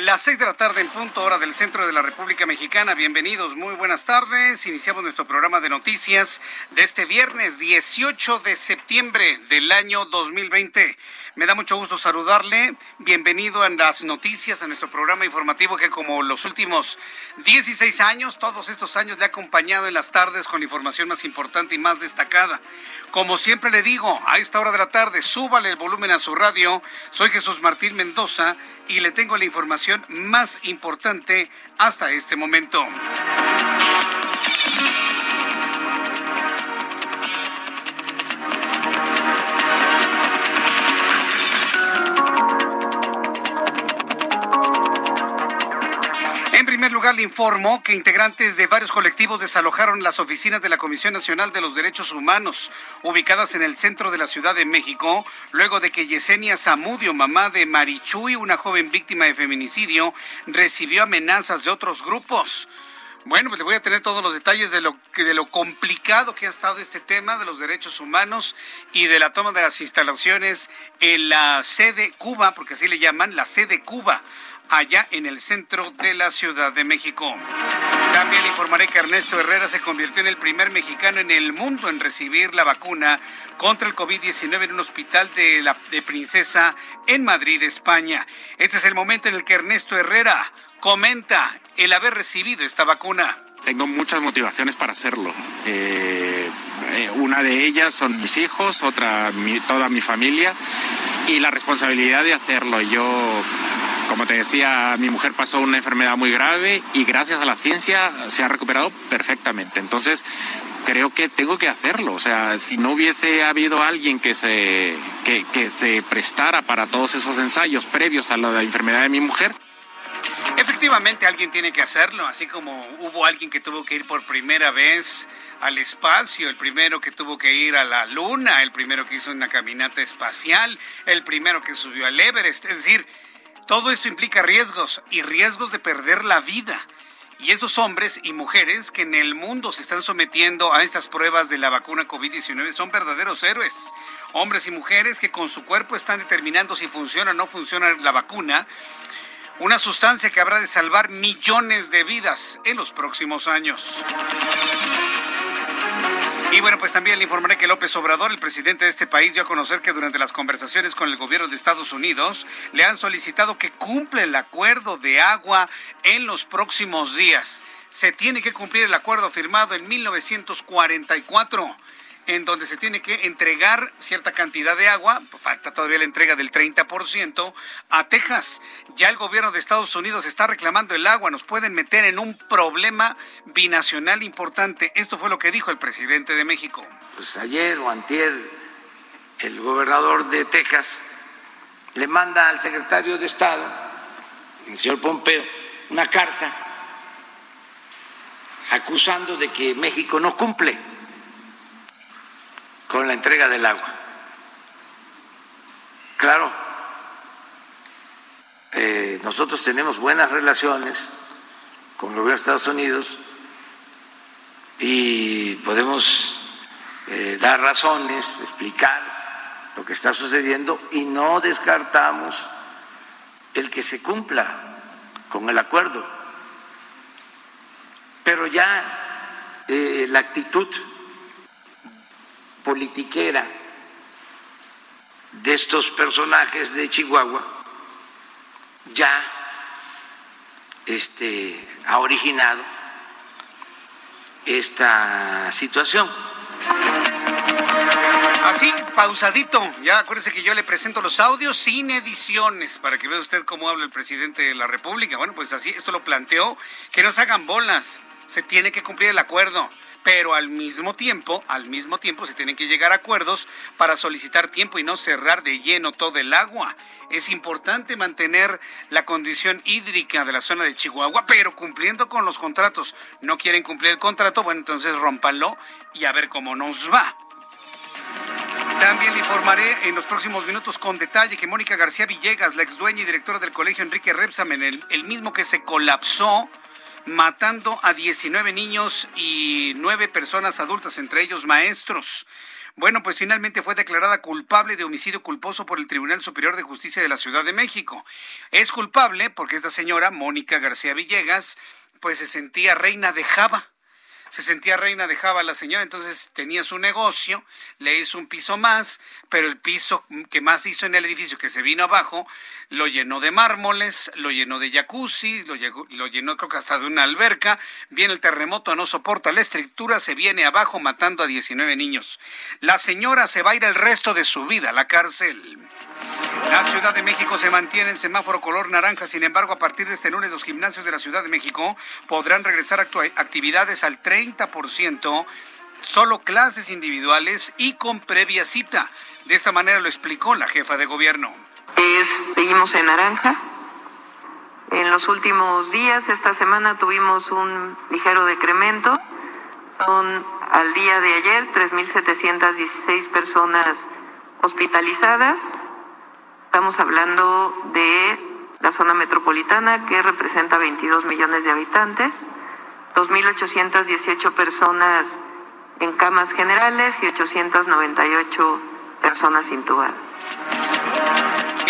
las seis de la tarde en punto hora del centro de la República Mexicana. Bienvenidos, muy buenas tardes. Iniciamos nuestro programa de noticias de este viernes 18 de septiembre del año 2020. Me da mucho gusto saludarle. Bienvenido a las noticias, a nuestro programa informativo que como los últimos 16 años, todos estos años le ha acompañado en las tardes con información más importante y más destacada. Como siempre le digo, a esta hora de la tarde, súbale el volumen a su radio. Soy Jesús Martín Mendoza y le tengo la información más importante hasta este momento. Lugar, le que integrantes de varios colectivos desalojaron las oficinas de la Comisión Nacional de los Derechos Humanos, ubicadas en el centro de la Ciudad de México, luego de que Yesenia Zamudio, mamá de Marichuy, una joven víctima de feminicidio, recibió amenazas de otros grupos. Bueno, pues le voy a tener todos los detalles de lo, de lo complicado que ha estado este tema de los derechos humanos y de la toma de las instalaciones en la sede Cuba, porque así le llaman, la sede Cuba allá en el centro de la Ciudad de México. También informaré que Ernesto Herrera se convirtió en el primer mexicano en el mundo en recibir la vacuna contra el COVID-19 en un hospital de, la, de Princesa en Madrid, España. Este es el momento en el que Ernesto Herrera comenta el haber recibido esta vacuna. Tengo muchas motivaciones para hacerlo. Eh, eh, una de ellas son mis hijos, otra toda mi familia y la responsabilidad de hacerlo. Yo como te decía, mi mujer pasó una enfermedad muy grave y gracias a la ciencia se ha recuperado perfectamente. Entonces, creo que tengo que hacerlo. O sea, si no hubiese habido alguien que se, que, se prestara para todos esos ensayos previos a la enfermedad de mi mujer, Efectivamente, alguien tiene que hacerlo, así como hubo alguien que tuvo que ir por primera vez al espacio, el primero que tuvo que ir a la luna, el primero que hizo una caminata espacial, el primero que subió al Everest. Es decir, todo esto implica riesgos y riesgos de perder la vida. Y estos hombres y mujeres que en el mundo se están sometiendo a estas pruebas de la vacuna COVID-19 son verdaderos héroes. Hombres y mujeres que con su cuerpo están determinando si funciona o no funciona la vacuna. Una sustancia que habrá de salvar millones de vidas en los próximos años. Y bueno, pues también le informaré que López Obrador, el presidente de este país, dio a conocer que durante las conversaciones con el gobierno de Estados Unidos le han solicitado que cumpla el acuerdo de agua en los próximos días. Se tiene que cumplir el acuerdo firmado en 1944 en donde se tiene que entregar cierta cantidad de agua, falta todavía la entrega del 30%, a Texas. Ya el gobierno de Estados Unidos está reclamando el agua, nos pueden meter en un problema binacional importante. Esto fue lo que dijo el presidente de México. Pues ayer o antier, el gobernador de Texas le manda al secretario de Estado, el señor Pompeo, una carta acusando de que México no cumple con la entrega del agua. Claro, eh, nosotros tenemos buenas relaciones con el gobierno de Estados Unidos y podemos eh, dar razones, explicar lo que está sucediendo y no descartamos el que se cumpla con el acuerdo. Pero ya eh, la actitud politiquera de estos personajes de Chihuahua ya este, ha originado esta situación. Así, pausadito. Ya acuérdese que yo le presento los audios sin ediciones para que vea usted cómo habla el presidente de la República. Bueno, pues así, esto lo planteó. Que no se hagan bolas. Se tiene que cumplir el acuerdo pero al mismo tiempo, al mismo tiempo se tienen que llegar a acuerdos para solicitar tiempo y no cerrar de lleno todo el agua. Es importante mantener la condición hídrica de la zona de Chihuahua, pero cumpliendo con los contratos. No quieren cumplir el contrato, bueno, entonces rómpanlo y a ver cómo nos va. También le informaré en los próximos minutos con detalle que Mónica García Villegas, la ex dueña y directora del colegio Enrique Repsamen, el mismo que se colapsó matando a 19 niños y 9 personas adultas, entre ellos maestros. Bueno, pues finalmente fue declarada culpable de homicidio culposo por el Tribunal Superior de Justicia de la Ciudad de México. Es culpable porque esta señora, Mónica García Villegas, pues se sentía reina de Java se sentía reina de Java la señora, entonces tenía su negocio, le hizo un piso más, pero el piso que más hizo en el edificio que se vino abajo, lo llenó de mármoles, lo llenó de jacuzzi, lo, lo llenó creo que hasta de una alberca, viene el terremoto, no soporta la estructura, se viene abajo matando a 19 niños. La señora se va a ir el resto de su vida a la cárcel. La Ciudad de México se mantiene en semáforo color naranja, sin embargo, a partir de este lunes los gimnasios de la Ciudad de México podrán regresar a actividades al 30%, solo clases individuales y con previa cita. De esta manera lo explicó la jefa de gobierno. seguimos en naranja. En los últimos días, esta semana, tuvimos un ligero decremento. Son al día de ayer 3.716 personas hospitalizadas, Estamos hablando de la zona metropolitana que representa 22 millones de habitantes, 2.818 personas en camas generales y 898 personas intubadas.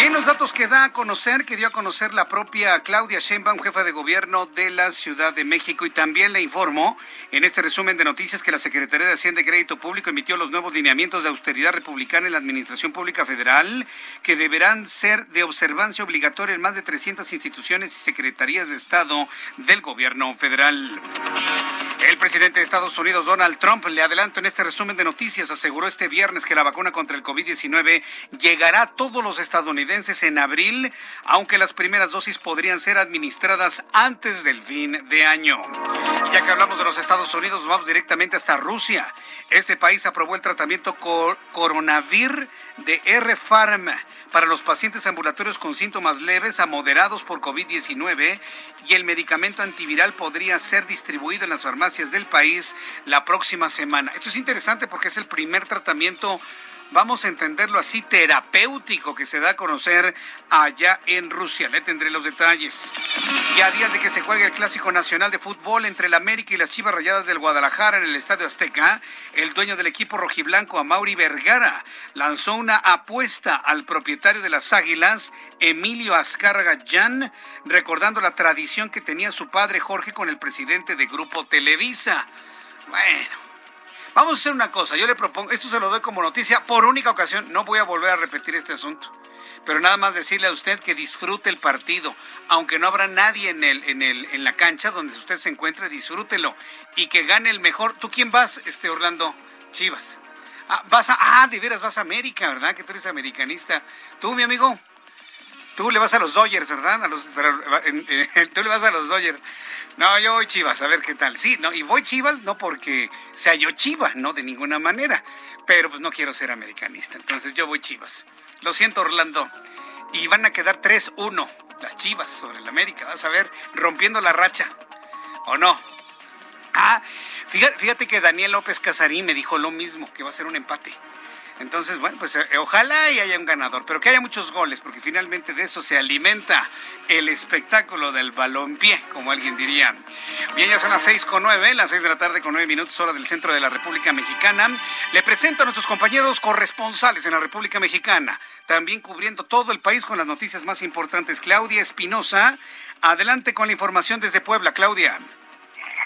En los datos que da a conocer, que dio a conocer la propia Claudia Sheinbaum, jefa de gobierno de la Ciudad de México, y también le informó en este resumen de noticias que la Secretaría de Hacienda y Crédito Público emitió los nuevos lineamientos de austeridad republicana en la Administración Pública Federal, que deberán ser de observancia obligatoria en más de 300 instituciones y secretarías de Estado del gobierno federal. El presidente de Estados Unidos, Donald Trump, le adelanto en este resumen de noticias, aseguró este viernes que la vacuna contra el COVID-19 llegará a todos los estadounidenses en abril, aunque las primeras dosis podrían ser administradas antes del fin de año. Ya que hablamos de los Estados Unidos, vamos directamente hasta Rusia. Este país aprobó el tratamiento Coronavir de R-Pharma para los pacientes ambulatorios con síntomas leves a moderados por COVID-19 y el medicamento antiviral podría ser distribuido en las farmacias del país la próxima semana. Esto es interesante porque es el primer tratamiento vamos a entenderlo así, terapéutico que se da a conocer allá en Rusia. Le tendré los detalles. Ya a días de que se juegue el Clásico Nacional de Fútbol entre el América y las Chivas Rayadas del Guadalajara en el Estadio Azteca, el dueño del equipo rojiblanco, Amauri Vergara, lanzó una apuesta al propietario de las Águilas, Emilio Azcárraga Jan, recordando la tradición que tenía su padre Jorge con el presidente de Grupo Televisa. Bueno, Vamos a hacer una cosa, yo le propongo, esto se lo doy como noticia por única ocasión, no voy a volver a repetir este asunto, pero nada más decirle a usted que disfrute el partido, aunque no habrá nadie en, el, en, el, en la cancha donde usted se encuentre, disfrútelo y que gane el mejor. ¿Tú quién vas, este Orlando? Chivas. Ah, vas a, ah, de veras vas a América, ¿verdad? Que tú eres americanista. ¿Tú, mi amigo? Tú le vas a los Dodgers, ¿verdad? Tú le vas a los Dodgers. No, yo voy Chivas, a ver qué tal. Sí, no, y voy Chivas no porque sea yo Chiva, no de ninguna manera, pero pues no quiero ser americanista, entonces yo voy Chivas. Lo siento, Orlando. Y van a quedar 3-1 las Chivas sobre el América, vas a ver, rompiendo la racha. ¿O no? Ah, fíjate, fíjate que Daniel López Casarín me dijo lo mismo, que va a ser un empate. Entonces, bueno, pues eh, ojalá y haya un ganador, pero que haya muchos goles, porque finalmente de eso se alimenta el espectáculo del balompié, como alguien diría. Bien, ya son las seis con nueve, las seis de la tarde con nueve minutos, hora del centro de la República Mexicana. Le presento a nuestros compañeros corresponsales en la República Mexicana, también cubriendo todo el país con las noticias más importantes. Claudia Espinosa, adelante con la información desde Puebla, Claudia.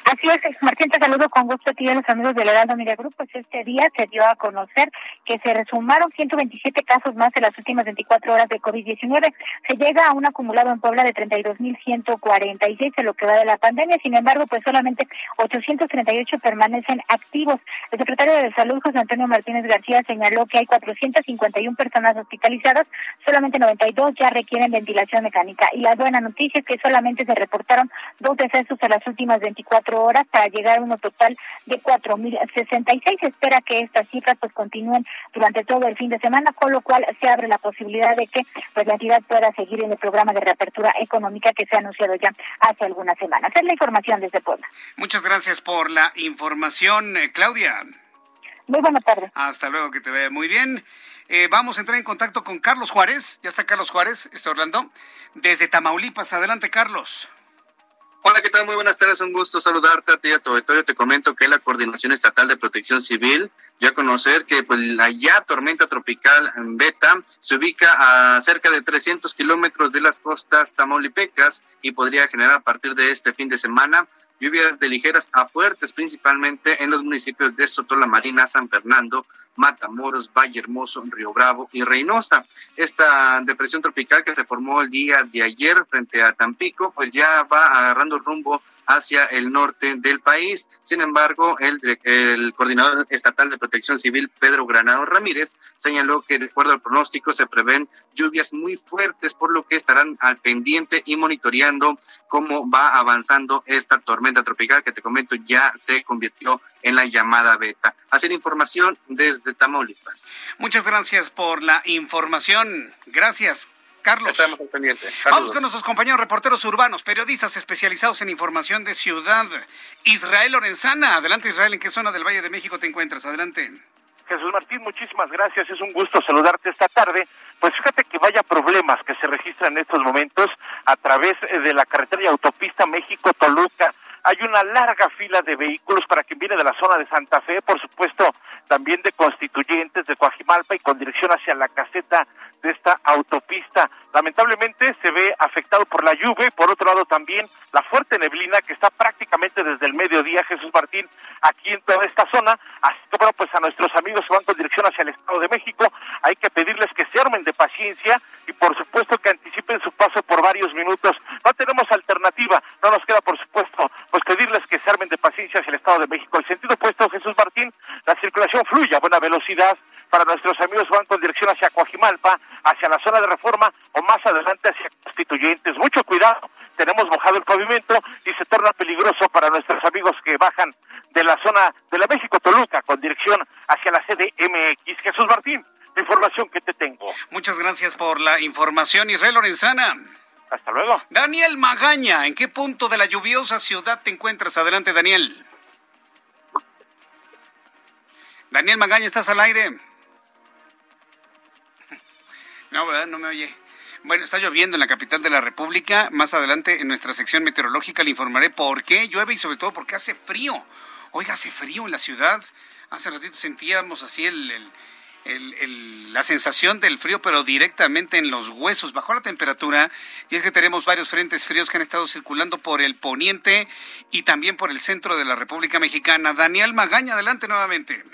Así es, Martín, te saludo con gusto a ti y a los amigos del Heraldo Media Group. Pues este día se dio a conocer que se resumaron 127 casos más en las últimas 24 horas de COVID-19. Se llega a un acumulado en Puebla de 32.146 en lo que va de la pandemia. Sin embargo, pues solamente 838 permanecen activos. El secretario de Salud, José Antonio Martínez García, señaló que hay 451 personas hospitalizadas, solamente 92 ya requieren ventilación mecánica. Y la buena noticia es que solamente se reportaron dos decesos en las últimas 24 horas para llegar a un total de 4.066. Se espera que estas cifras pues continúen durante todo el fin de semana, con lo cual se abre la posibilidad de que pues la entidad pueda seguir en el programa de reapertura económica que se ha anunciado ya hace algunas semanas. Es la información desde Puebla. Muchas gracias por la información, eh, Claudia. Muy buena tarde. Hasta luego, que te vea muy bien. Eh, vamos a entrar en contacto con Carlos Juárez. Ya está Carlos Juárez, está Orlando, desde Tamaulipas. Adelante, Carlos. Hola, ¿qué tal? Muy buenas tardes, un gusto saludarte a ti y a tu auditorio. Te comento que la Coordinación Estatal de Protección Civil ya conocer que pues, la ya tormenta tropical Beta se ubica a cerca de 300 kilómetros de las costas tamaulipecas y podría generar a partir de este fin de semana lluvias de ligeras a fuertes, principalmente en los municipios de Sotola Marina, San Fernando, Matamoros, Valle Hermoso, Río Bravo y Reynosa. Esta depresión tropical que se formó el día de ayer frente a Tampico, pues ya va agarrando rumbo hacia el norte del país. Sin embargo, el, el coordinador estatal de protección civil, Pedro Granado Ramírez, señaló que de acuerdo al pronóstico se prevén lluvias muy fuertes, por lo que estarán al pendiente y monitoreando cómo va avanzando esta tormenta tropical que te comento ya se convirtió en la llamada beta. Así la información desde Tamaulipas. Muchas gracias por la información. Gracias. Carlos. Estamos Vamos con nuestros compañeros reporteros urbanos, periodistas especializados en información de ciudad. Israel Lorenzana. Adelante, Israel. ¿En qué zona del Valle de México te encuentras? Adelante. Jesús Martín, muchísimas gracias. Es un gusto saludarte esta tarde. Pues fíjate que vaya problemas que se registran en estos momentos a través de la carretera y autopista México-Toluca. Hay una larga fila de vehículos para quien viene de la zona de Santa Fe, por supuesto, también de constituyentes de Coajimalpa y con dirección hacia la caseta de esta autopista. Lamentablemente se ve afectado por la lluvia y por otro lado también la fuerte neblina que está prácticamente desde el mediodía, Jesús Martín, aquí en toda esta zona. Así que bueno, pues a nuestros amigos que van con dirección hacia el Estado de México hay que pedirles que se armen de paciencia y por supuesto que anticipen su paso por varios minutos. No tenemos alternativa, no nos queda por supuesto pues pedirles que se armen de paciencia hacia el Estado de México. El sentido opuesto, Jesús Martín, la circulación fluye a buena velocidad para nuestros amigos van con dirección hacia Coajimalpa, hacia la zona de reforma o más adelante hacia constituyentes. Mucho cuidado, tenemos mojado el pavimento y se torna peligroso para nuestros amigos que bajan de la zona de la México Toluca con dirección hacia la sede MX. Jesús Martín, la información que te tengo. Muchas gracias por la información, Israel Lorenzana. Hasta luego. Daniel Magaña, ¿en qué punto de la lluviosa ciudad te encuentras? Adelante, Daniel. Daniel Magaña, ¿estás al aire? No, ¿verdad? No me oye. Bueno, está lloviendo en la capital de la República. Más adelante en nuestra sección meteorológica le informaré por qué llueve y sobre todo porque hace frío. Oiga, hace frío en la ciudad. Hace ratito sentíamos así el, la sensación del frío, pero directamente en los huesos. Bajó la temperatura y es que tenemos varios frentes fríos que han estado circulando por el poniente y también por el centro de la República Mexicana. Daniel Magaña, adelante nuevamente.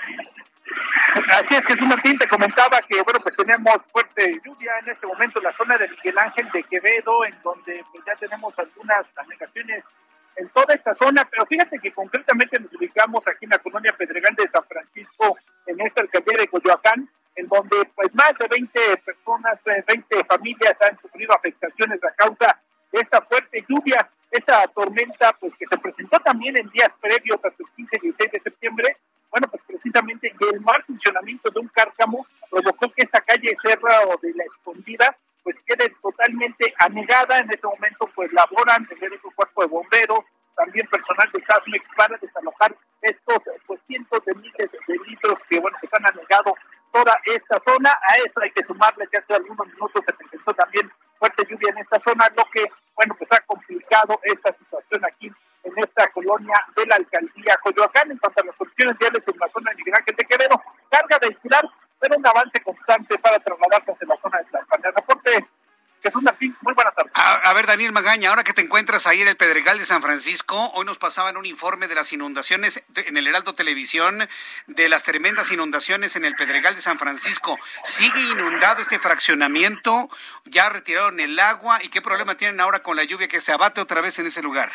Así es, Jesús Martín, te comentaba que, bueno, pues tenemos fuerte lluvia en este momento en la zona de Miguel Ángel de Quevedo, en donde pues ya tenemos algunas anegaciones en toda esta zona, pero fíjate que concretamente nos ubicamos aquí en la colonia Pedregal de San Francisco, en esta alcaldía de Coyoacán, en donde pues más de 20 personas, 20 eh, familias han sufrido afectaciones a causa de esta fuerte lluvia, esta tormenta pues que se presentó también en días previos hasta el 15 y 16 de septiembre, bueno, pues precisamente el mal funcionamiento de un cárcamo provocó que esta calle Serra o de la Escondida pues totalmente anegada. En este momento pues laboran desde otro cuerpo de bomberos, también personal de SASMEX para desalojar estos pues cientos de miles de litros que bueno que han anegado toda esta zona. A esto hay que sumarle que hace algunos minutos se presentó también fuerte lluvia en esta zona, lo que, bueno, pues ha complicado esta situación aquí en esta colonia de la alcaldía Coyoacán. En cuanto a las condiciones viales en la zona de Miguel Ángel de Quevedo, carga vehicular, pero un avance constante para trasladarse hacia la zona de Tlalpan. El reporte Jesús Martín, muy buenas tardes. A, ver, Daniel Magaña, ahora que te encuentras ahí en el Pedregal de San Francisco, hoy nos pasaban un informe de las inundaciones en el Heraldo Televisión, de las tremendas inundaciones en el Pedregal de San Francisco. ¿Sigue inundado este fraccionamiento? ¿Ya retiraron el agua? ¿Y qué problema tienen ahora con la lluvia que se abate otra vez en ese lugar?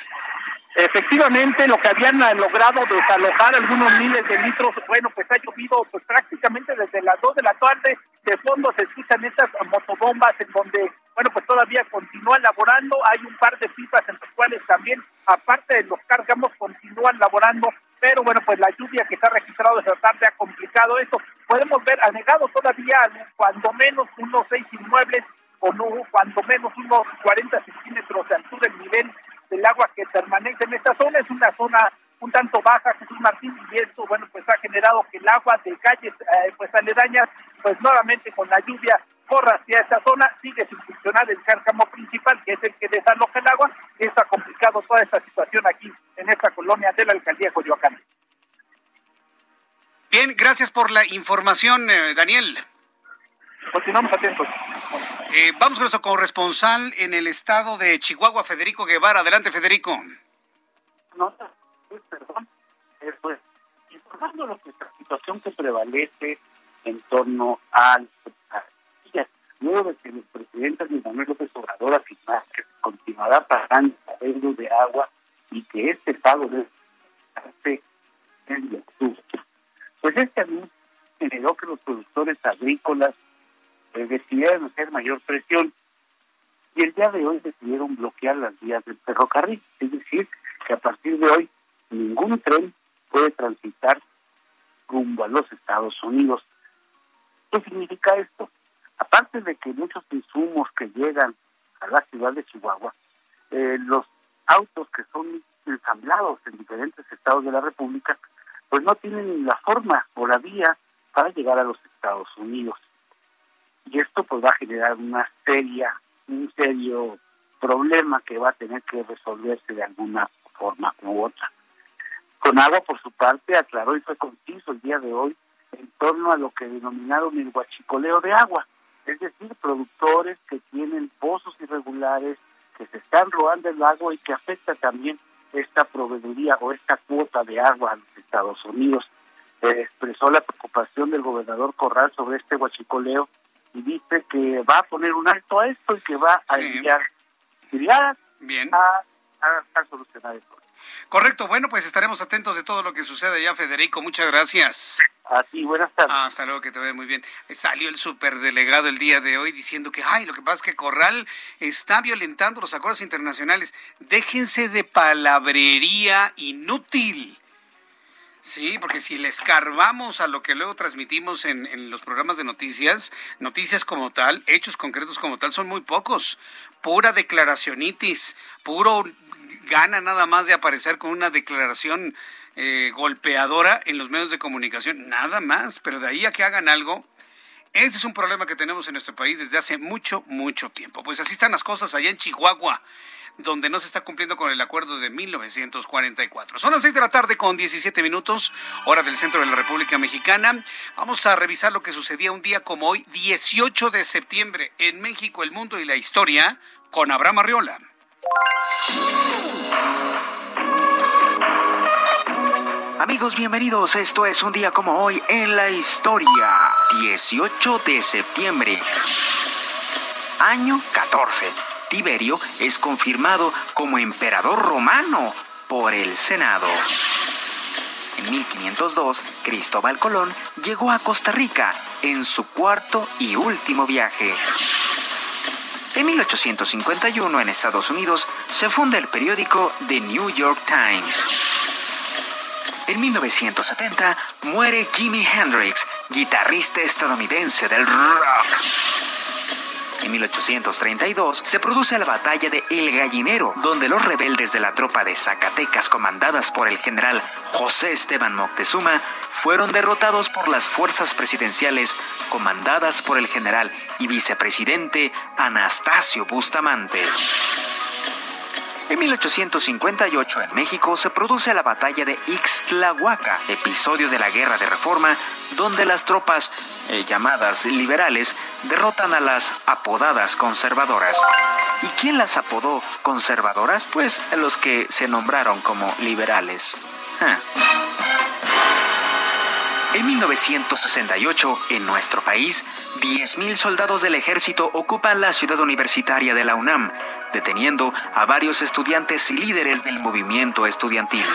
Efectivamente, lo que habían logrado desalojar algunos miles de litros, bueno, pues ha llovido pues prácticamente desde las 2 de la tarde. De fondo se escuchan estas motobombas en donde, bueno, pues todavía continúan laborando. Hay un par de pipas en las cuales también, aparte de los cargamos, continúan laborando. Pero bueno, pues la lluvia que se ha registrado esta tarde ha complicado esto. Podemos ver anegado todavía cuando menos unos seis inmuebles o no, cuando menos unos 40 centímetros de altura del nivel del agua que permanece en esta zona. Es una zona un tanto baja, Jesús Martín, y esto, bueno, pues ha generado que el agua de calles, eh, pues aledañas, pues nuevamente con la lluvia corra hacia esta zona, sigue sin funcionar el cárcamo principal, que es el que desaloja el agua, y esto ha complicado toda esta situación aquí en esta colonia de la alcaldía Coyoacán. Bien, gracias por la información, eh, Daniel. Continuamos atentos. Eh, vamos con nuestro corresponsal en el estado de Chihuahua, Federico Guevara. Adelante, Federico. No, perdón. Eh, pues, informando lo que la situación que prevalece en torno al luego de que el presidente Manuel López Obrador afirmar que continuará pagando el de agua y que este pago debe hacerse en octubre. Pues este anuncio generó que los productores agrícolas decidieron hacer mayor presión y el día de hoy decidieron bloquear las vías del ferrocarril. Es decir, que a partir de hoy ningún tren puede transitar rumbo a los Estados Unidos. ¿Qué significa esto? Aparte de que muchos insumos que llegan a la ciudad de Chihuahua, eh, los autos que son ensamblados en diferentes estados de la República, pues no tienen la forma o la vía para llegar a los Estados Unidos y esto pues va a generar una seria, un serio problema que va a tener que resolverse de alguna forma u otra. Con agua, por su parte, aclaró y fue conciso el día de hoy en torno a lo que denominaron el guachicoleo de agua, es decir, productores que tienen pozos irregulares, que se están robando el agua y que afecta también esta proveeduría o esta cuota de agua a los Estados Unidos. expresó la preocupación del gobernador Corral sobre este guachicoleo y dice que va a poner un alto a esto y que va a enviar Bien. A, a, solucionar esto. Correcto, bueno, pues estaremos atentos de todo lo que sucede ya, Federico. Muchas gracias. Así, buenas tardes. hasta luego, que te vea muy bien. Salió el superdelegado el día de hoy diciendo que, ay, lo que pasa es que Corral está violentando los acuerdos internacionales. Déjense de palabrería inútil. Sí, porque si le escarbamos a lo que luego transmitimos en, los programas de noticias, noticias como tal, hechos concretos como tal, son muy pocos. Pura declaracionitis, puro gana nada más de aparecer con una declaración eh, golpeadora en los medios de comunicación, nada más, pero de ahí a que hagan algo, ese es un problema que tenemos en nuestro país desde hace mucho, mucho tiempo. Pues así están las cosas allá en Chihuahua donde no se está cumpliendo con el acuerdo de 1944. Son las 6 de la tarde con 17 minutos, hora del centro de la República Mexicana. Vamos a revisar lo que sucedía un día como hoy, 18 de septiembre, en México, el mundo y la historia, con Abraham Arriola. Amigos, bienvenidos. Esto es un día como hoy en la historia. 18 de septiembre. Año 14. Tiberio es confirmado como emperador romano por el Senado. En 1502, Cristóbal Colón llegó a Costa Rica en su cuarto y último viaje. En 1851, en Estados Unidos, se funda el periódico The New York Times. En 1970, muere Jimi Hendrix, guitarrista estadounidense del rock. En 1832 se produce la batalla de El Gallinero, donde los rebeldes de la tropa de Zacatecas comandadas por el general José Esteban Moctezuma fueron derrotados por las fuerzas presidenciales comandadas por el general y vicepresidente Anastasio Bustamante. En 1858 en México se produce la batalla de Ixtlahuaca, episodio de la Guerra de Reforma, donde las tropas eh, llamadas liberales derrotan a las apodadas conservadoras. ¿Y quién las apodó conservadoras? Pues los que se nombraron como liberales. Ah. En 1968, en nuestro país, 10.000 soldados del ejército ocupan la ciudad universitaria de la UNAM, deteniendo a varios estudiantes y líderes del movimiento estudiantil.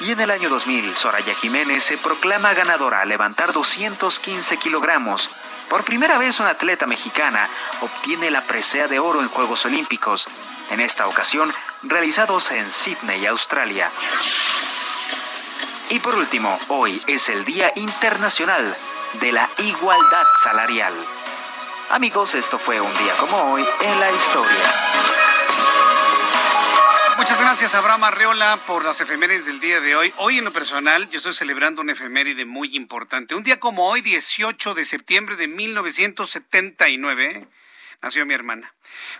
Y en el año 2000, Soraya Jiménez se proclama ganadora al levantar 215 kilogramos. Por primera vez una atleta mexicana obtiene la presea de oro en Juegos Olímpicos, en esta ocasión realizados en Sydney, Australia. Y por último, hoy es el Día Internacional de la Igualdad Salarial. Amigos, esto fue un día como hoy en la historia. Muchas gracias, Abraham Arreola, por las efemérides del día de hoy. Hoy, en lo personal, yo estoy celebrando una efeméride muy importante. Un día como hoy, 18 de septiembre de 1979, nació mi hermana.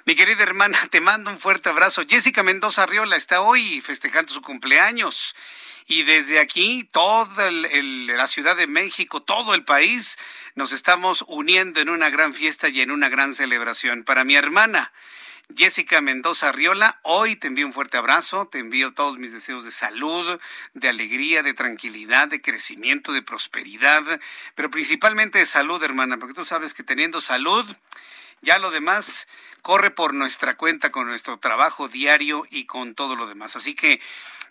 Mi querida hermana, te mando un fuerte abrazo. Jessica Mendoza Arriola está hoy festejando su cumpleaños. Y desde aquí, toda la Ciudad de México, todo el país, nos estamos uniendo en una gran fiesta y en una gran celebración. Para mi hermana, Jessica Mendoza Riola, hoy te envío un fuerte abrazo, te envío todos mis deseos de salud, de alegría, de tranquilidad, de crecimiento, de prosperidad, pero principalmente de salud, hermana, porque tú sabes que teniendo salud, ya lo demás corre por nuestra cuenta con nuestro trabajo diario y con todo lo demás. Así que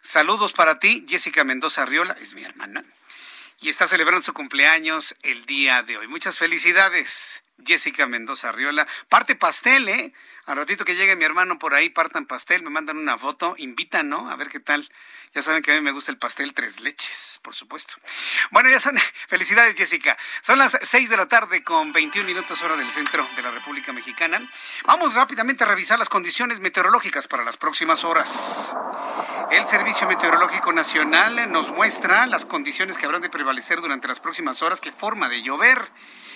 Saludos para ti, Jessica Mendoza Riola, es mi hermana, y está celebrando su cumpleaños el día de hoy. Muchas felicidades, Jessica Mendoza Riola. Parte pastel, ¿eh? Al ratito que llegue mi hermano por ahí, partan pastel, me mandan una foto, invitan, ¿no? A ver qué tal. Ya saben que a mí me gusta el pastel tres leches, por supuesto. Bueno, ya son. Felicidades, Jessica. Son las seis de la tarde con 21 minutos hora del centro de la República Mexicana. Vamos rápidamente a revisar las condiciones meteorológicas para las próximas horas. El Servicio Meteorológico Nacional nos muestra las condiciones que habrán de prevalecer durante las próximas horas, qué forma de llover.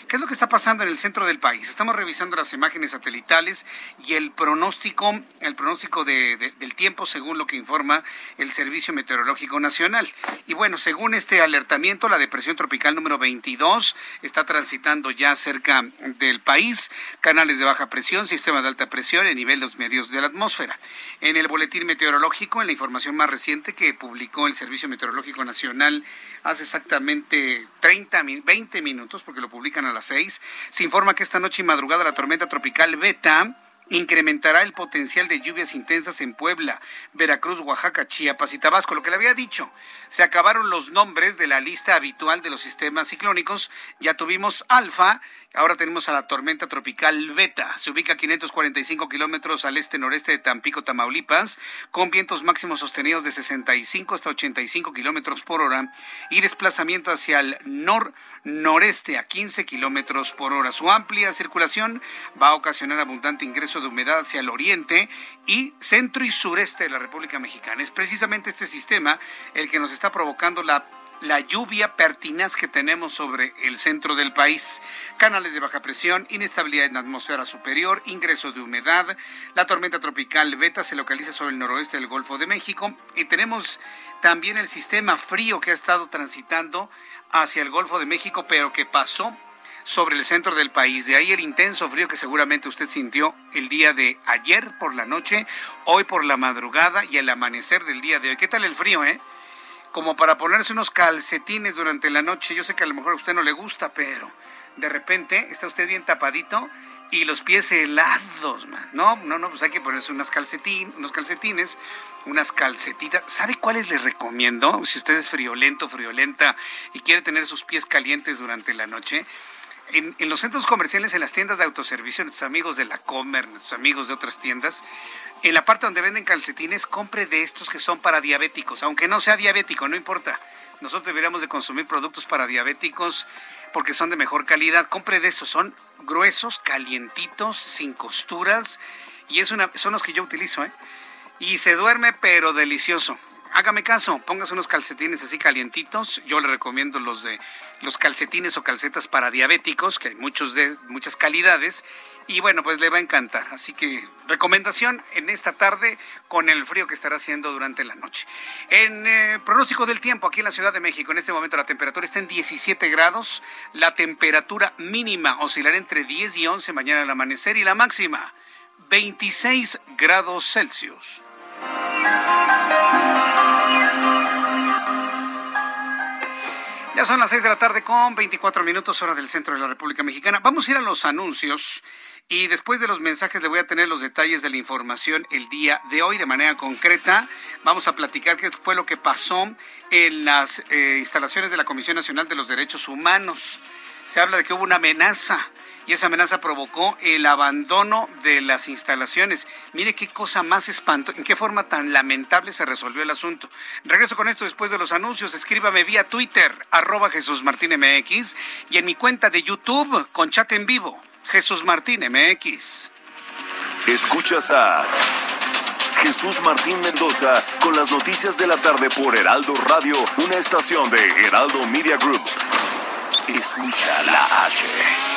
¿Qué es lo que está pasando en el centro del país? Estamos revisando las imágenes satelitales y el pronóstico, el pronóstico del tiempo según lo que informa el Servicio Meteorológico Nacional. Y bueno, según este alertamiento, la depresión tropical número 22 está transitando ya cerca del país, canales de baja presión, sistema de alta presión en nivel de los medios de la atmósfera. En el boletín meteorológico, en la información más reciente que publicó el Servicio Meteorológico Nacional hace exactamente 30, 20 minutos, porque lo publican a las 6, se informa que esta noche y madrugada la tormenta tropical Beta incrementará el potencial de lluvias intensas en Puebla, Veracruz, Oaxaca, Chiapas y Tabasco. Lo que le había dicho, se acabaron los nombres de la lista habitual de los sistemas ciclónicos. Ya tuvimos Alfa, Ahora tenemos a la tormenta tropical Beta. Se ubica a 545 kilómetros al este-noreste de Tampico, Tamaulipas, con vientos máximos sostenidos de 65 hasta 85 kilómetros por hora y desplazamiento hacia el nor-noreste a 15 kilómetros por hora. Su amplia circulación va a ocasionar abundante ingreso de humedad hacia el oriente y centro y sureste de la República Mexicana. Es precisamente este sistema el que nos está provocando la la lluvia pertinaz que tenemos sobre el centro del país. Canales de baja presión, inestabilidad en la atmósfera superior, ingreso de humedad. La tormenta tropical Beta se localiza sobre el noroeste del Golfo de México y tenemos también el sistema frío que ha estado transitando hacia el Golfo de México, pero que pasó sobre el centro del país. De ahí el intenso frío que seguramente usted sintió el día de ayer por la noche, hoy por la madrugada y el amanecer del día de hoy. ¿Qué tal el frío, eh? Como para ponerse unos calcetines durante la noche. Yo sé que a lo mejor a usted no le gusta, pero de repente está usted bien tapadito y los pies helados, man. No, no, no, pues hay que ponerse unas calcetín, unos calcetines, unas calcetitas. ¿Sabe cuáles les recomiendo? Si usted es friolento, friolenta y quiere tener sus pies calientes durante la noche. En, los centros comerciales, en las tiendas de autoservicio, nuestros amigos de la Comer, nuestros amigos de otras tiendas, en la parte donde venden calcetines, compre de estos que son para diabéticos, aunque no sea diabético, no importa. Nosotros deberíamos de consumir productos para diabéticos porque son de mejor calidad. Compre de esos, son gruesos, calientitos, sin costuras. Y es una, son los que yo utilizo, ¿eh? Y se duerme, pero delicioso. Hágame caso, póngase unos calcetines así calientitos. Yo le recomiendo los de los calcetines o calcetas para diabéticos, que hay muchos de muchas calidades. Y bueno, pues le va a encantar. Así que recomendación en esta tarde con el frío que estará haciendo durante la noche. En eh, pronóstico del tiempo aquí en la Ciudad de México, en este momento la temperatura está en 17 grados. La temperatura mínima oscilará entre 10 y 11 mañana al amanecer y la máxima 26 grados Celsius. Ya son las 6 de la tarde con 24 minutos hora del centro de la República Mexicana. Vamos a ir a los anuncios y después de los mensajes le voy a tener los detalles de la información el día de hoy de manera concreta. Vamos a platicar qué fue lo que pasó en las eh, instalaciones de la Comisión Nacional de los Derechos Humanos. Se habla de que hubo una amenaza y esa amenaza provocó el abandono de las instalaciones. Mire qué cosa más espanto, en qué forma tan lamentable se resolvió el asunto. Regreso con esto después de los anuncios. Escríbame vía Twitter, arroba Jesús Martín MX, y en mi cuenta de YouTube con chat en vivo, Jesús Martín MX. Escuchas a Jesús Martín Mendoza con las noticias de la tarde por Heraldo Radio, una estación de Heraldo Media Group. Escucha la H.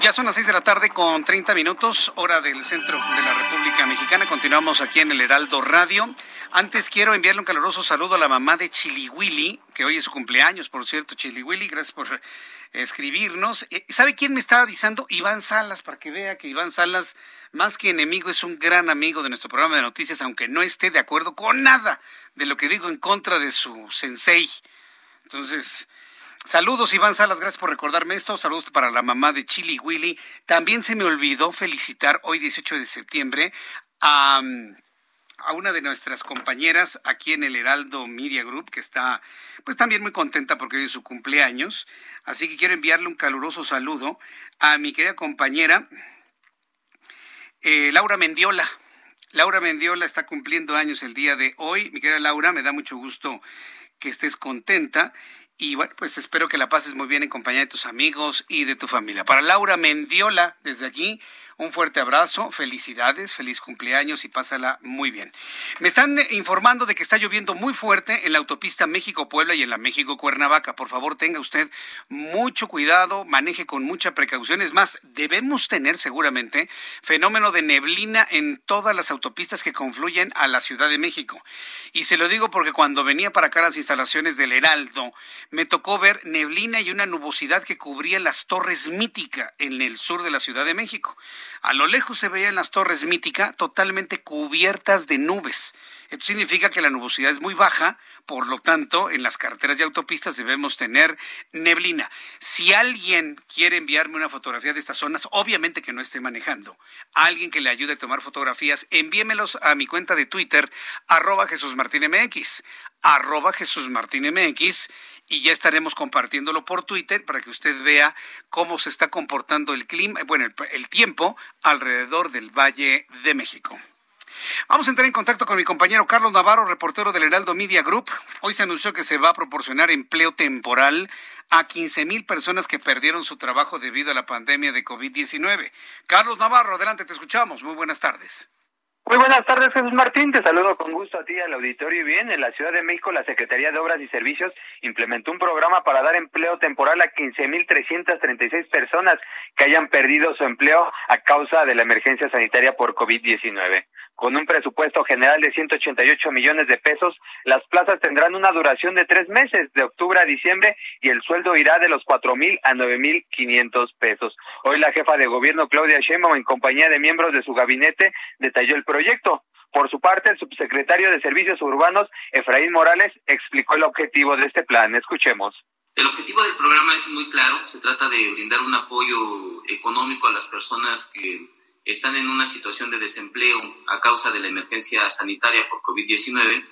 Ya son las 6 de la tarde con 30 minutos, hora del centro de la República Mexicana. Continuamos aquí en el Heraldo Radio. Antes quiero enviarle un caluroso saludo a la mamá de Chiliwili, que hoy es su cumpleaños, por cierto, Chiliwili. Gracias por escribirnos. Eh, ¿Sabe quién me estaba avisando? Iván Salas, para que vea que Iván Salas, más que enemigo, es un gran amigo de nuestro programa de noticias, aunque no esté de acuerdo con nada de lo que digo en contra de su sensei. Entonces, Saludos, Iván Salas, gracias por recordarme esto. Saludos para la mamá de Chili Willy. También se me olvidó felicitar hoy, 18 de septiembre, a, a, una de nuestras compañeras aquí en el Heraldo Media Group, que está pues también muy contenta porque hoy es su cumpleaños. Así que quiero enviarle un caluroso saludo a mi querida compañera eh, Laura Mendiola. Laura Mendiola está cumpliendo años el día de hoy. Mi querida Laura, me da mucho gusto que estés contenta. Y bueno, pues espero que la pases muy bien en compañía de tus amigos y de tu familia. Para Laura Mendiola, desde aquí, un fuerte abrazo, felicidades, feliz cumpleaños y pásala muy bien. Me están informando de que está lloviendo muy fuerte en la autopista México-Puebla y en la México-Cuernavaca. Por favor, tenga usted mucho cuidado, maneje con mucha precaución. Es más, debemos tener seguramente fenómeno de neblina en todas las autopistas que confluyen a la Ciudad de México. Y se lo digo porque cuando venía para acá las instalaciones del Heraldo, me tocó ver neblina y una nubosidad que cubría las torres Mítica en el sur de la Ciudad de México. A lo lejos se veían las torres Mítica totalmente cubiertas de nubes. Esto significa que la nubosidad es muy baja, por lo tanto, en las carreteras y autopistas debemos tener neblina. Si alguien quiere enviarme una fotografía de estas zonas, obviamente que no esté manejando, alguien que le ayude a tomar fotografías, envíemelos a mi cuenta de Twitter, arroba Jesús Martín MX, arroba Jesús Martín MX, y ya estaremos compartiéndolo por Twitter para que usted vea cómo se está comportando el clima, bueno, el, el tiempo alrededor del Valle de México. Vamos a entrar en contacto con mi compañero Carlos Navarro, reportero del Heraldo Media Group. Hoy se anunció que se va a proporcionar empleo temporal a 15 mil personas que perdieron su trabajo debido a la pandemia de COVID-19. Carlos Navarro, adelante, te escuchamos. Muy buenas tardes. Muy buenas tardes, Jesús Martín. Te saludo con gusto a ti al auditorio. Y bien, en la Ciudad de México, la Secretaría de Obras y Servicios implementó un programa para dar empleo temporal a 15.336 personas que hayan perdido su empleo a causa de la emergencia sanitaria por COVID-19. Con un presupuesto general de 188 millones de pesos, las plazas tendrán una duración de tres meses, de octubre a diciembre, y el sueldo irá de los cuatro mil a nueve mil quinientos pesos. Hoy la jefa de gobierno, Claudia Sheinbaum, en compañía de miembros de su gabinete, detalló el proyecto. Por su parte, el subsecretario de Servicios Urbanos, Efraín Morales, explicó el objetivo de este plan. Escuchemos. El objetivo del programa es muy claro. Se trata de brindar un apoyo económico a las personas que están en una situación de desempleo a causa de la emergencia sanitaria por COVID-19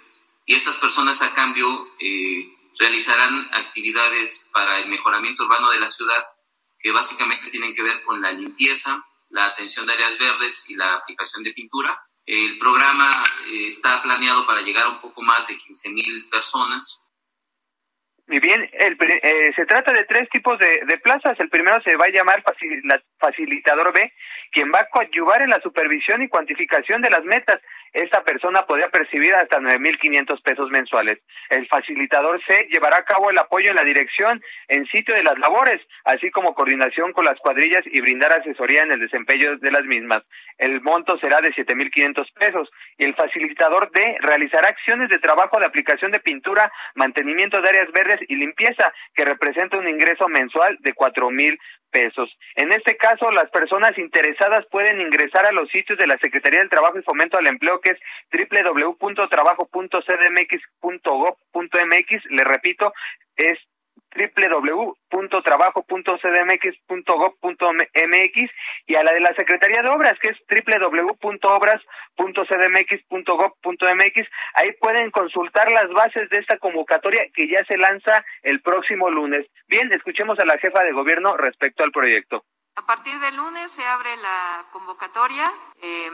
y estas personas a cambio eh, realizarán actividades para el mejoramiento urbano de la ciudad que básicamente tienen que ver con la limpieza, la atención de áreas verdes y la aplicación de pintura. El programa eh, está planeado para llegar a un poco más de 15 mil personas. Muy bien, eh, se trata de tres tipos de, plazas. El primero se va a llamar facilitador B, quien va a coadyuvar en la supervisión y cuantificación de las metas esta persona podría percibir hasta 9.500 pesos mensuales. El facilitador C llevará a cabo el apoyo en la dirección en sitio de las labores, así como coordinación con las cuadrillas y brindar asesoría en el desempeño de las mismas. El monto será de 7.500 pesos y el facilitador D realizará acciones de trabajo de aplicación de pintura, mantenimiento de áreas verdes y limpieza, que representa un ingreso mensual de 4.000 pesos. En este caso, las personas interesadas pueden ingresar a los sitios de la Secretaría del Trabajo y Fomento al Empleo, que es www.trabajo.cdmx.gov.mx. Le repito, es www.trabajo.cdmx.gov.mx y a la de la Secretaría de Obras, que es www.obras.cdmx.gov.mx. Ahí pueden consultar las bases de esta convocatoria que ya se lanza el próximo lunes. Bien, escuchemos a la jefa de gobierno respecto al proyecto. A partir del lunes se abre la convocatoria, eh,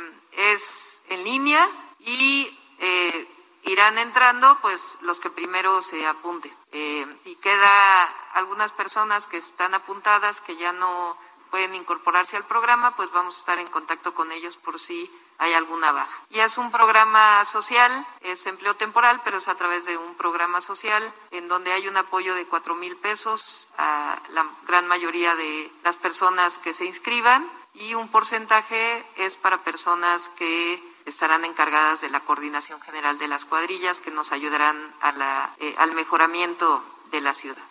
es en línea y eh, irán entrando pues los que primero se apunten. Eh, y queda algunas personas que están apuntadas que ya no pueden incorporarse al programa, pues vamos a estar en contacto con ellos por si hay alguna baja. Y es un programa social, es empleo temporal, pero es a través de un programa social en donde hay un apoyo de cuatro mil pesos a la gran mayoría de las personas que se inscriban y un porcentaje es para personas que estarán encargadas de la coordinación general de las cuadrillas que nos ayudarán a la, eh, al mejoramiento de la ciudad.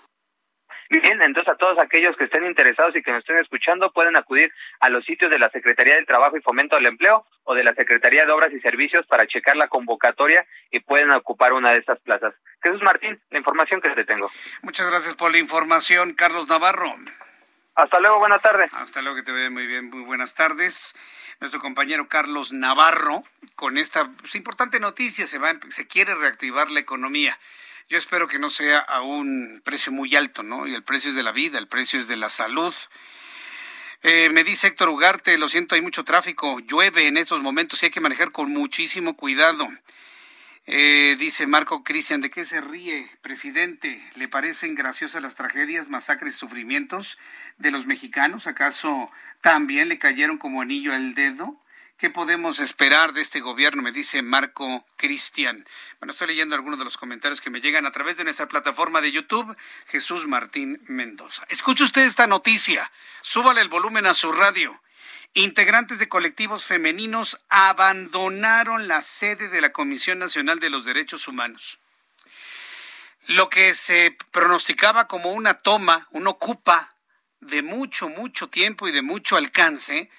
Bien, entonces a todos aquellos que estén interesados y que nos estén escuchando pueden acudir a los sitios de la Secretaría del Trabajo y Fomento del Empleo o de la Secretaría de Obras y Servicios para checar la convocatoria y pueden ocupar una de estas plazas. Jesús Martín, la información que te tengo. Muchas gracias por la información, Carlos Navarro. Hasta luego, buenas tardes. Hasta luego, que te vea muy bien, muy buenas tardes nuestro compañero Carlos Navarro con esta pues, importante noticia. Se, va, se quiere reactivar la economía. Yo espero que no sea a un precio muy alto, ¿no? Y el precio es de la vida, el precio es de la salud. Eh, me dice Héctor Ugarte, lo siento, hay mucho tráfico, llueve en estos momentos y hay que manejar con muchísimo cuidado. Eh, dice Marco Cristian, ¿de qué se ríe, presidente? ¿Le parecen graciosas las tragedias, masacres sufrimientos de los mexicanos? ¿Acaso también le cayeron como anillo al dedo? ¿Qué podemos esperar de este gobierno? Me dice Marco Cristian. Bueno, estoy leyendo algunos de los comentarios que me llegan a través de nuestra plataforma de YouTube, Jesús Martín Mendoza. Escuche usted esta noticia. Súbale el volumen a su radio. Integrantes de colectivos femeninos abandonaron la sede de la Comisión Nacional de los Derechos Humanos. Lo que se pronosticaba como una toma, un ocupa de mucho, mucho tiempo y de mucho alcance,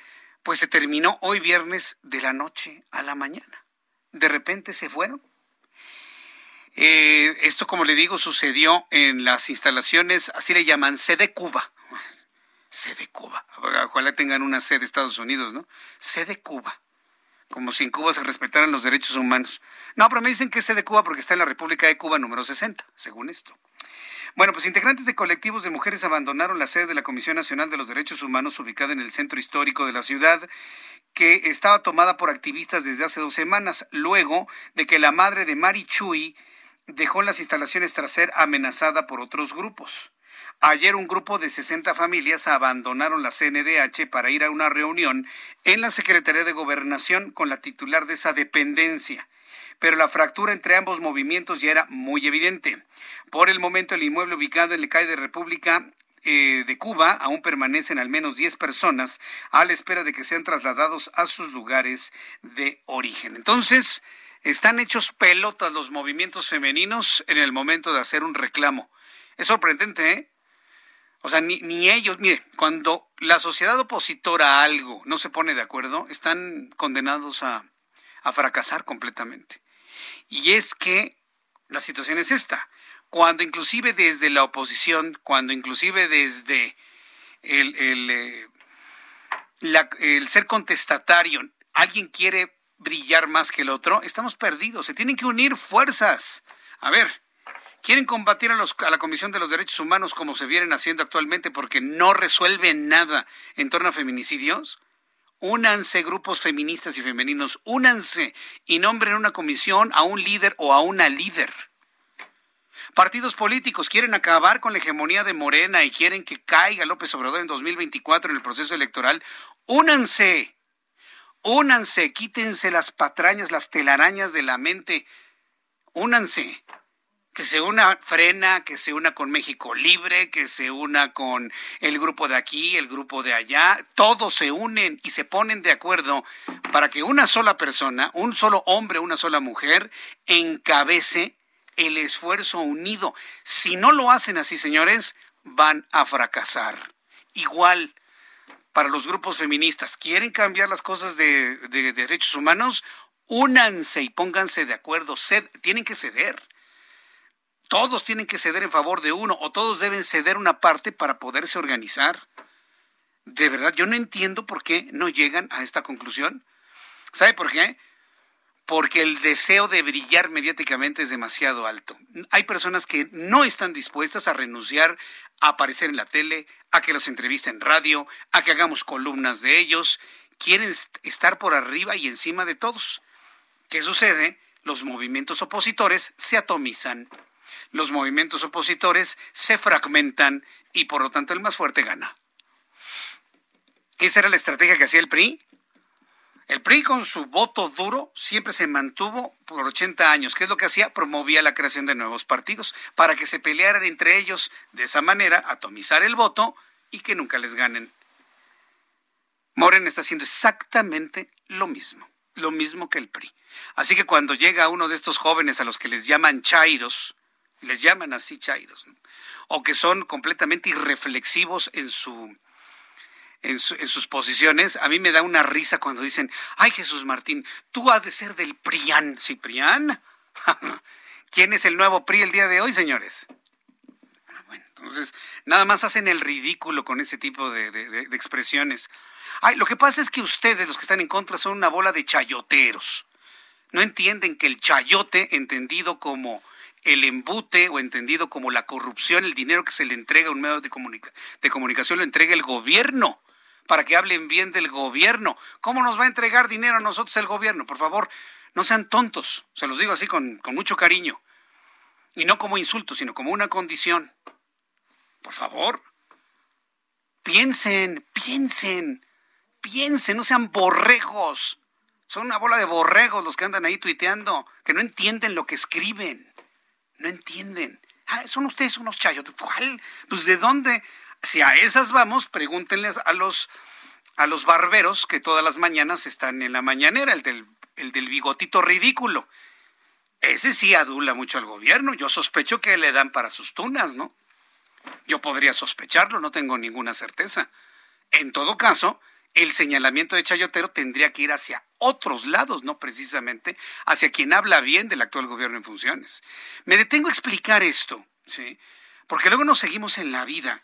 pues se terminó hoy viernes de la noche a la mañana. De repente se fueron. Eh, esto, como le digo, sucedió en las instalaciones, así le llaman, sede Cuba sede Cuba. Ojalá tengan una sede Estados Unidos, ¿no? Sede Cuba. Como si en Cuba se respetaran los derechos humanos. No, pero me dicen que es sede Cuba porque está en la República de Cuba número 60, según esto. Bueno, pues integrantes de colectivos de mujeres abandonaron la sede de la Comisión Nacional de los Derechos Humanos ubicada en el centro histórico de la ciudad, que estaba tomada por activistas desde hace dos semanas, luego de que la madre de Mari Chuy dejó las instalaciones tras ser amenazada por otros grupos. Ayer un grupo de 60 familias abandonaron la CNDH para ir a una reunión en la Secretaría de Gobernación con la titular de esa dependencia. Pero la fractura entre ambos movimientos ya era muy evidente. Por el momento, el inmueble ubicado en la calle de República eh, de Cuba aún permanecen al menos 10 personas a la espera de que sean trasladados a sus lugares de origen. Entonces, están hechos pelotas los movimientos femeninos en el momento de hacer un reclamo. Es sorprendente, ¿eh? O sea, ni, ni, ellos, mire, cuando la sociedad opositora a algo no se pone de acuerdo, están condenados a, a fracasar completamente. Y es que la situación es esta. Cuando inclusive desde la oposición, cuando inclusive desde el, el, eh, el ser contestatario, alguien quiere brillar más que el otro, estamos perdidos. Se tienen que unir fuerzas. A ver, quieren combatir a, la Comisión de los Derechos Humanos como se vienen haciendo actualmente porque no resuelven nada en torno a feminicidios. Únanse grupos feministas y femeninos, únanse y nombren una comisión a un líder o a una líder. Partidos políticos quieren acabar con la hegemonía de Morena y quieren que caiga López Obrador en 2024 en el proceso electoral. Únanse, únanse, quítense las patrañas, las telarañas de la mente. Únanse que se una Frena, que se una con México Libre, que se una con el grupo de aquí, el grupo de allá, todos se unen y se ponen de acuerdo para que una sola persona, un solo hombre, una sola mujer, encabece el esfuerzo unido. Si no lo hacen así, señores, van a fracasar. Igual, para los grupos feministas, ¿quieren cambiar las cosas de, derechos humanos? Únanse y pónganse de acuerdo. tienen que ceder. Todos tienen que ceder en favor de uno o todos deben ceder una parte para poderse organizar. De verdad, yo no entiendo por qué no llegan a esta conclusión. ¿Sabe por qué? porque el deseo de brillar mediáticamente es demasiado alto. Hay personas que no están dispuestas a renunciar a aparecer en la tele, a que los entrevisten en radio, a que hagamos columnas de ellos. Quieren estar por arriba y encima de todos. ¿Qué sucede? Los movimientos opositores se atomizan. Los movimientos opositores se fragmentan y por lo tanto el más fuerte gana. Esa era la estrategia que hacía el PRI el PRI con su voto duro siempre se mantuvo por 80 años. ¿Qué es lo que hacía? Promovía la creación de nuevos partidos para que se pelearan entre ellos de esa manera, atomizar el voto y que nunca les ganen. Morena está haciendo exactamente lo mismo, lo mismo que el PRI. Así que cuando llega uno de estos jóvenes a los que les llaman chairos, les llaman así chairos, o que son completamente irreflexivos en su en, sus posiciones, a mí me da una risa cuando dicen, ay Jesús Martín, tú has de ser del PRIAN. ¿Sí? ¿Quién es el nuevo PRI el día de hoy, señores? Ah, entonces, nada más hacen el ridículo con ese tipo de, de expresiones. Ay, lo que pasa es que ustedes, los que están en contra, son una bola de chayoteros. No entienden que el chayote, entendido como el embute o entendido como la corrupción, el dinero que se le entrega a un medio de, de comunicación, lo entrega el gobierno para que hablen bien del gobierno. ¿Cómo nos va a entregar dinero a nosotros el gobierno? Por favor, no sean tontos. Se los digo así con, con mucho cariño. Y no como insulto, sino como una condición. Por favor, piensen, piensen, piensen, no sean borregos. Son una bola de borregos los que andan ahí tuiteando, que no entienden lo que escriben. No entienden. Ah, son ustedes unos chayos. ¿Cuál? Pues de dónde? Si a esas vamos, pregúntenles a los, a los barberos que todas las mañanas están en la mañanera, el del, el del bigotito ridículo. Ese sí adula mucho al gobierno. Yo sospecho que le dan para sus tunas, ¿no? Yo podría sospecharlo, no tengo ninguna certeza. En todo caso, el señalamiento de Chayotero tendría que ir hacia otros lados, no precisamente hacia quien habla bien del actual gobierno en funciones. Me detengo a explicar esto, ¿sí? Porque luego nos seguimos en la vida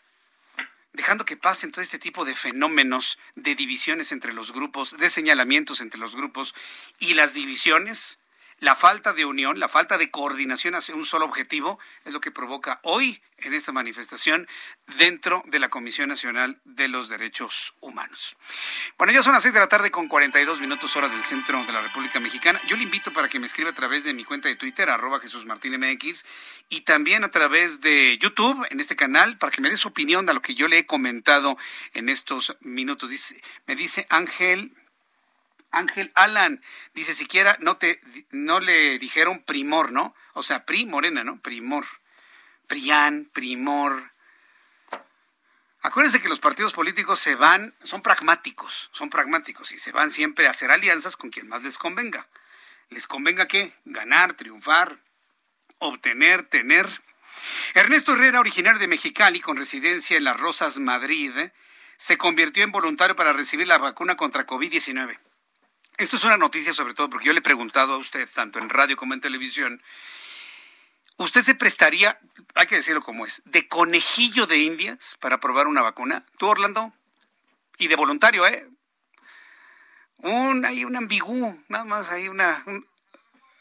dejando que pasen todo este tipo de fenómenos de divisiones entre los grupos, de señalamientos entre los grupos y las divisiones la falta de unión, la falta de coordinación hacia un solo objetivo es lo que provoca hoy en esta manifestación dentro de la Comisión Nacional de los Derechos Humanos. Bueno, ya son las seis de la tarde con 42 minutos hora del centro de la República Mexicana. Yo le invito para que me escriba a través de mi cuenta de Twitter, arroba Jesús Martín MX, y también a través de YouTube, en este canal, para que me dé su opinión a lo que yo le he comentado en estos minutos. Dice, me dice Ángel Ángel Alan dice, siquiera no te no le dijeron primor, ¿no? O sea, pri morena, ¿no? Primor. Prián, primor. Acuérdense que los partidos políticos se van, son pragmáticos, son pragmáticos y se van siempre a hacer alianzas con quien más les convenga. ¿Les convenga qué? Ganar, triunfar, obtener, tener. Ernesto Herrera, originario de Mexicali, con residencia en Las Rosas, Madrid, se convirtió en voluntario para recibir la vacuna contra COVID-19. Esto es una noticia sobre todo porque yo le he preguntado a usted, tanto en radio como en televisión, ¿usted se prestaría, hay que decirlo como es, de conejillo de indias para probar una vacuna? ¿Tú, Orlando? Y de voluntario, ¿eh? Un, hay un ambigú, nada más hay una...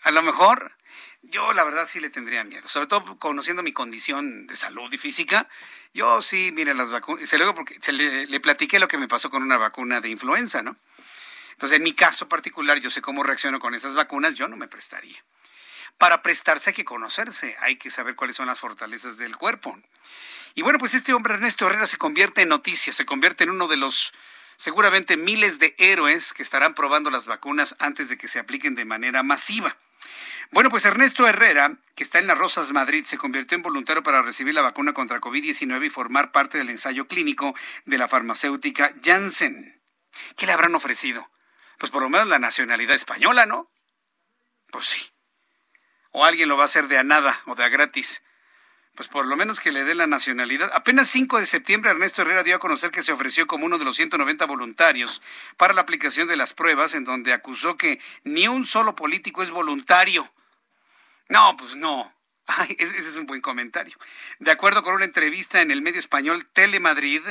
a lo mejor yo la verdad sí le tendría miedo, sobre todo conociendo mi condición de salud y física. Yo sí, mire, las vacunas, se luego porque se le, le, platiqué lo que me pasó con una vacuna de influenza, ¿no? Entonces, en mi caso particular, yo sé cómo reacciono con esas vacunas, yo no me prestaría. Para prestarse hay que conocerse, hay que saber cuáles son las fortalezas del cuerpo. Y bueno, pues este hombre Ernesto Herrera se convierte en noticia, se convierte en uno de los seguramente miles de héroes que estarán probando las vacunas antes de que se apliquen de manera masiva. Bueno, pues Ernesto Herrera, que está en Las Rosas, Madrid, se convirtió en voluntario para recibir la vacuna contra COVID-19 y formar parte del ensayo clínico de la farmacéutica Janssen. ¿Qué le habrán ofrecido? Pues por lo menos la nacionalidad española, ¿no? Pues sí. O alguien lo va a hacer de a nada o de a gratis pues por lo menos que le dé la nacionalidad. Apenas 5 de septiembre Ernesto Herrera dio a conocer que se ofreció como uno de los 190 voluntarios para la aplicación de las pruebas, en donde acusó que ni un solo político es voluntario. No, pues no. Ese es un buen comentario. De acuerdo con una entrevista en el medio español Telemadrid,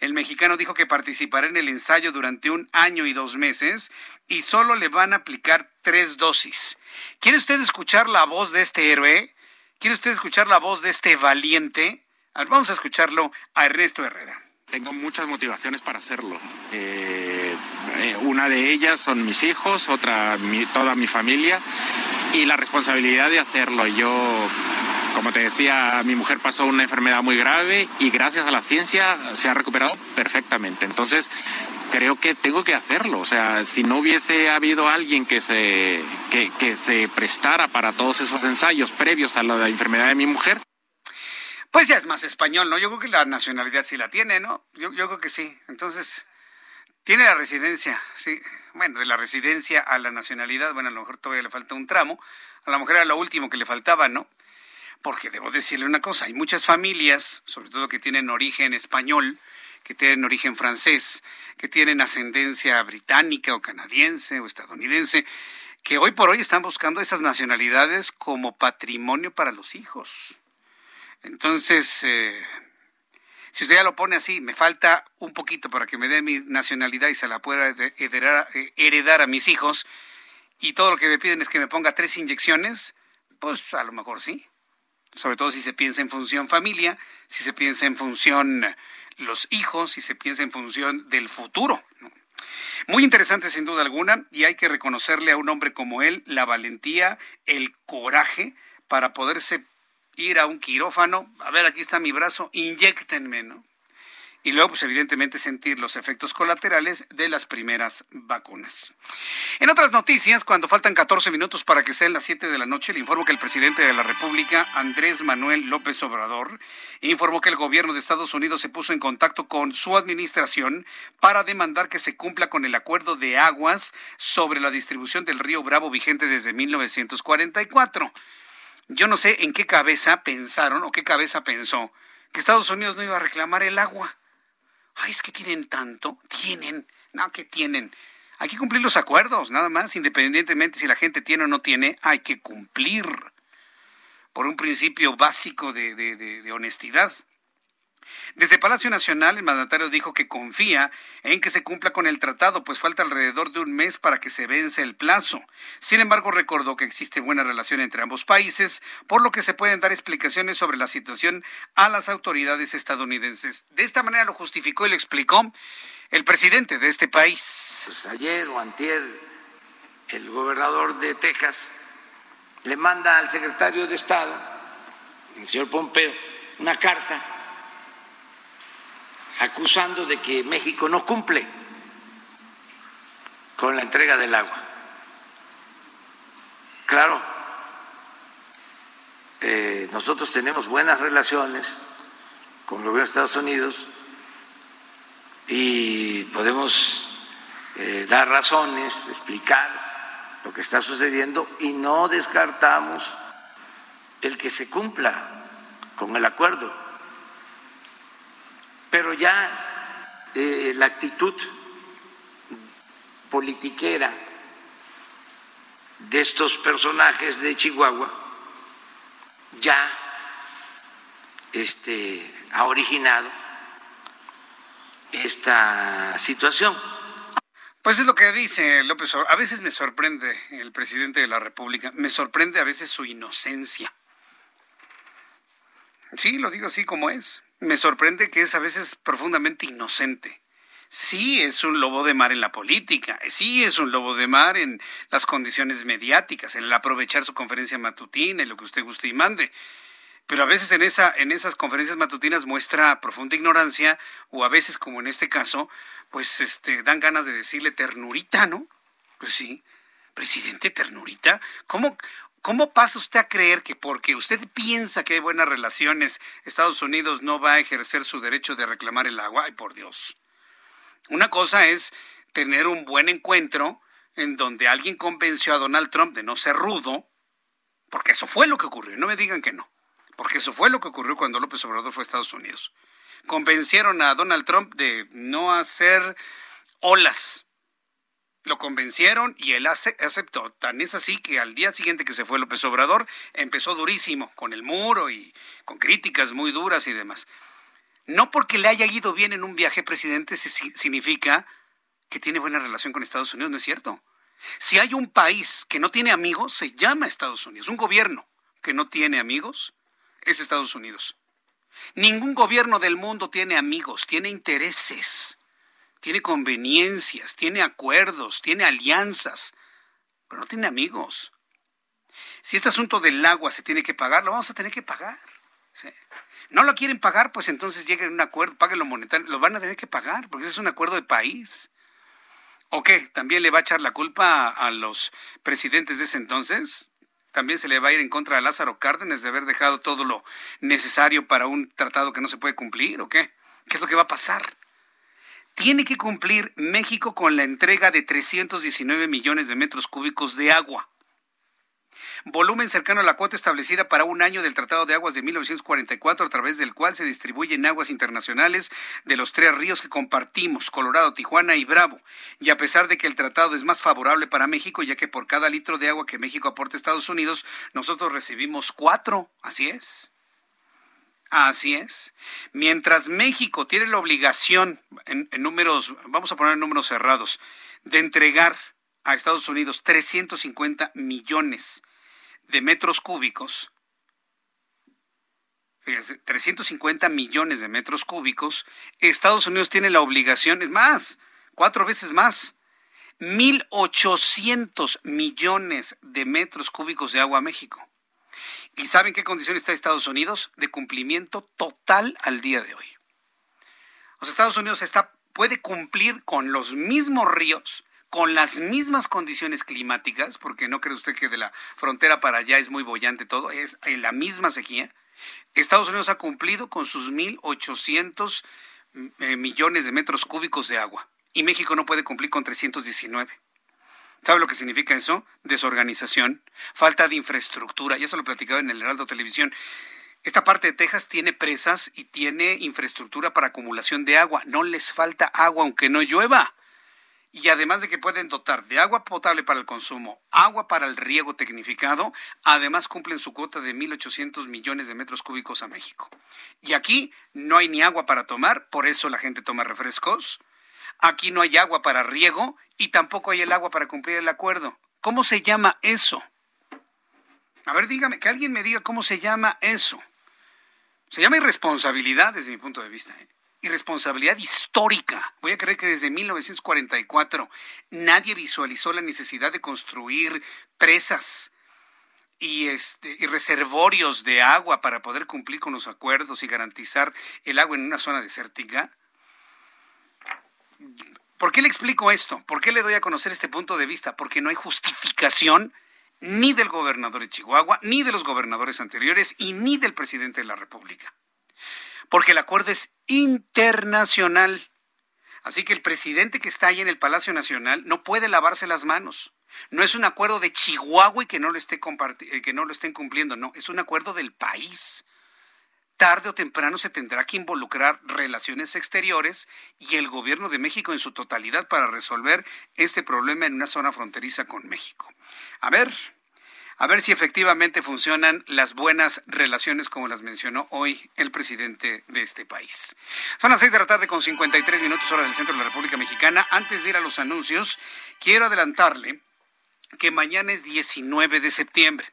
el mexicano dijo que participará en el ensayo durante un año y dos meses y solo le van a aplicar tres dosis. ¿Quiere usted escuchar la voz de este héroe? ¿Quiere usted escuchar la voz de este valiente? vamos a escucharlo a Ernesto Herrera. Tengo muchas motivaciones para hacerlo. Eh, eh, una de ellas son mis hijos, otra toda mi familia y la responsabilidad de hacerlo. Yo, como te decía, mi mujer pasó una enfermedad muy grave y gracias a la ciencia se ha recuperado perfectamente. Entonces, creo que tengo que hacerlo. O sea, si no hubiese habido alguien que se, que, se prestara para todos esos ensayos previos a la enfermedad de mi mujer. Pues ya es más español, ¿no? Yo creo que la nacionalidad sí la tiene, ¿no? Yo, yo creo que sí. Entonces, tiene la residencia, sí. Bueno, de la residencia a la nacionalidad, bueno, a lo mejor todavía le falta un tramo. A la mujer era lo último que le faltaba, ¿no? Porque debo decirle una cosa, hay muchas familias, sobre todo que tienen origen español, que tienen origen francés, que tienen ascendencia británica o canadiense o estadounidense, que hoy por hoy están buscando esas nacionalidades como patrimonio para los hijos. Entonces, eh, si usted ya lo pone así, me falta un poquito para que me dé mi nacionalidad y se la pueda heredar, eh, heredar a mis hijos, y todo lo que me piden es que me ponga tres inyecciones, pues a lo mejor sí. Sobre todo si se piensa en función familia, si se piensa en función los hijos y se piensa en función del futuro. Muy interesante sin duda alguna y hay que reconocerle a un hombre como él la valentía, el coraje para poderse ir a un quirófano, a ver, aquí está mi brazo, inyectenme, ¿no? y luego, pues evidentemente, sentir los efectos colaterales de las primeras vacunas. En otras noticias, cuando faltan 14 minutos para que sean las 7 de la noche, le informo que el presidente de la República, Andrés Manuel López Obrador, informó que el gobierno de Estados Unidos se puso en contacto con su administración para demandar que se cumpla con el acuerdo de aguas sobre la distribución del río Bravo vigente desde 1944. Yo no sé en qué cabeza pensaron o qué cabeza pensó que Estados Unidos no iba a reclamar el agua. Ay, es que tienen tanto, tienen, no, que tienen. Hay que cumplir los acuerdos, nada más, independientemente si la gente tiene o no tiene, hay que cumplir por un principio básico de, de, de honestidad. Desde Palacio Nacional, el mandatario dijo que confía en que se cumpla con el tratado, pues falta alrededor de un mes para que se vence el plazo. Sin embargo, recordó que existe buena relación entre ambos países, por lo que se pueden dar explicaciones sobre la situación a las autoridades estadounidenses. De esta manera lo justificó y lo explicó el presidente de este país. Pues ayer o el gobernador de Texas le manda al secretario de Estado, el señor Pompeo, una carta acusando de que México no cumple con la entrega del agua. Claro, eh, nosotros tenemos buenas relaciones con el gobierno de Estados Unidos y podemos eh, dar razones, explicar lo que está sucediendo y no descartamos el que se cumpla con el acuerdo pero ya eh, la actitud politiquera de estos personajes de Chihuahua ya este, ha originado esta situación Pues es lo que dice López Obrador. A veces me sorprende el presidente de la República, me sorprende a veces su inocencia. Sí, lo digo así como es. Me sorprende que es a veces profundamente inocente. Sí es un lobo de mar en la política, sí es un lobo de mar en las condiciones mediáticas, en el aprovechar su conferencia matutina y lo que usted guste y mande. Pero a veces en, esa, en esas conferencias matutinas muestra profunda ignorancia o a veces, como en este caso, pues este, dan ganas de decirle ternurita, ¿no? Pues sí, presidente ternurita. ¿Cómo, ¿Cómo pasa usted a creer que porque usted piensa que hay buenas relaciones, Estados Unidos no va a ejercer su derecho de reclamar el agua? Ay, por Dios. Una cosa es tener un buen encuentro en donde alguien convenció a Donald Trump de no ser rudo, porque eso fue lo que ocurrió, no me digan que no, porque eso fue lo que ocurrió cuando López Obrador fue a Estados Unidos. Convencieron a Donald Trump de no hacer olas. Lo convencieron y él aceptó. Tan es así que al día siguiente que se fue López Obrador empezó durísimo, con el muro y con críticas muy duras y demás. No porque le haya ido bien en un viaje, presidente, significa que tiene buena relación con Estados Unidos, ¿no es cierto? Si hay un país que no tiene amigos, se llama Estados Unidos. Un gobierno que no tiene amigos es Estados Unidos. Ningún gobierno del mundo tiene amigos, tiene intereses, tiene conveniencias, tiene acuerdos, tiene alianzas, pero no tiene amigos. Si este asunto del agua se tiene que pagar, lo vamos a tener que pagar. no lo quieren pagar, pues entonces lleguen a un acuerdo, paguen lo monetario, lo van a tener que pagar, porque es un acuerdo de país. ¿O qué? ¿También le va a echar la culpa a los presidentes de ese entonces? ¿También se le va a ir en contra a Lázaro Cárdenas de haber dejado todo lo necesario para un tratado que no se puede cumplir? ¿O qué? ¿Qué es lo que va a pasar? Tiene que cumplir México con la entrega de 319 millones de metros cúbicos de agua volumen cercano a la cuota establecida para un año del Tratado de Aguas de 1944, a través del cual se distribuyen aguas internacionales de los tres ríos que compartimos, Colorado, Tijuana y Bravo. Y a pesar de que el tratado es más favorable para México, ya que por cada litro de agua que México aporta a Estados Unidos, nosotros recibimos cuatro. Así es. Así es. Mientras México tiene la obligación, en, números, vamos a poner números cerrados, de entregar a Estados Unidos 350 millones de metros cúbicos, fíjense, 350 millones de metros cúbicos, Estados Unidos tiene la obligación, es más, cuatro veces más, 1.800 millones de metros cúbicos de agua a México. ¿Y saben qué condición está Estados Unidos? De cumplimiento total al día de hoy. O Estados Unidos está, puede cumplir con los mismos ríos con las mismas condiciones climáticas, porque no cree usted que de la frontera para allá es muy bollante todo, es en la misma sequía. Estados Unidos ha cumplido con sus 1.800 eh, millones de metros cúbicos de agua y México no puede cumplir con 319. ¿Sabe lo que significa eso? Desorganización, falta de infraestructura. Ya se lo platicaba en el Heraldo Televisión. Esta parte de Texas tiene presas y tiene infraestructura para acumulación de agua. No les falta agua aunque no llueva y además de que pueden dotar de agua potable para el consumo, agua para el riego tecnificado, además cumplen su cuota de 1.800 millones de metros cúbicos a México. Y aquí no hay ni agua para tomar, por eso la gente toma refrescos. Aquí no hay agua para riego y tampoco hay el agua para cumplir el acuerdo. ¿Cómo se llama eso? A ver, dígame, que alguien me diga cómo se llama eso. Se llama irresponsabilidad desde mi punto de vista. ¿eh? irresponsabilidad histórica. Voy a creer que desde 1944 nadie visualizó la necesidad de construir presas y, este, y reservorios de agua para poder cumplir con los acuerdos y garantizar el agua en una zona desértica. ¿Por qué le explico esto? ¿Por qué le doy a conocer este punto de vista? Porque no hay justificación ni del gobernador de Chihuahua, ni de los gobernadores anteriores y ni del presidente de la República porque el acuerdo es internacional. Así que el presidente que está ahí en el Palacio Nacional no puede lavarse las manos. No es un acuerdo de Chihuahua y que no lo, esté eh, que no lo estén cumpliendo, no, es un acuerdo del país. Tarde o temprano se tendrá que involucrar relaciones exteriores y el gobierno de México en su totalidad para resolver este problema en una zona fronteriza con México. A ver, a ver si efectivamente funcionan las buenas relaciones como las mencionó hoy el presidente de este país. Son las seis de la tarde con 53 minutos hora del centro de la República Mexicana. Antes de ir a los anuncios, quiero adelantarle que mañana es 19 de septiembre.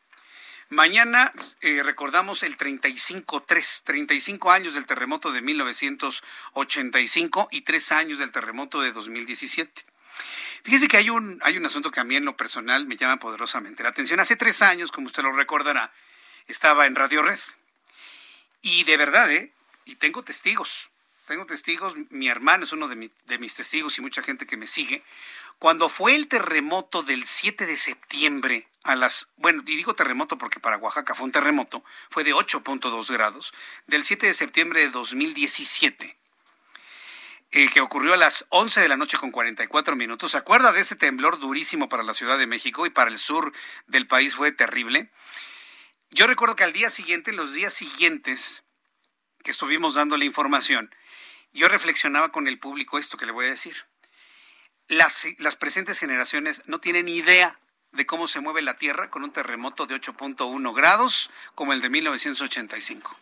Mañana eh, recordamos el 35-3, 35 años del terremoto de 1985 y 3 años del terremoto de 2017. Fíjese que hay un, hay un asunto que a mí en lo personal me llama poderosamente la atención. Hace tres años, como usted lo recordará, estaba en Radio Red. Y de verdad, ¿eh? Y tengo testigos. Tengo testigos. Mi hermano es uno de, de mis testigos y mucha gente que me sigue. Cuando fue el terremoto del 7 de septiembre a las, bueno, y digo terremoto porque para Oaxaca fue un terremoto, fue de 8.2 grados, del 7 de septiembre de 2017 eh, que ocurrió a las 11 de la noche con 44 minutos. ¿Se acuerda de ese temblor durísimo para la Ciudad de México y para el sur del país fue terrible? Yo recuerdo que al día siguiente, en los días siguientes que estuvimos dando la información, yo reflexionaba con el público esto que le voy a decir. Las, las presentes generaciones no tienen idea de cómo se mueve la Tierra con un terremoto de 8.1 grados como el de 1985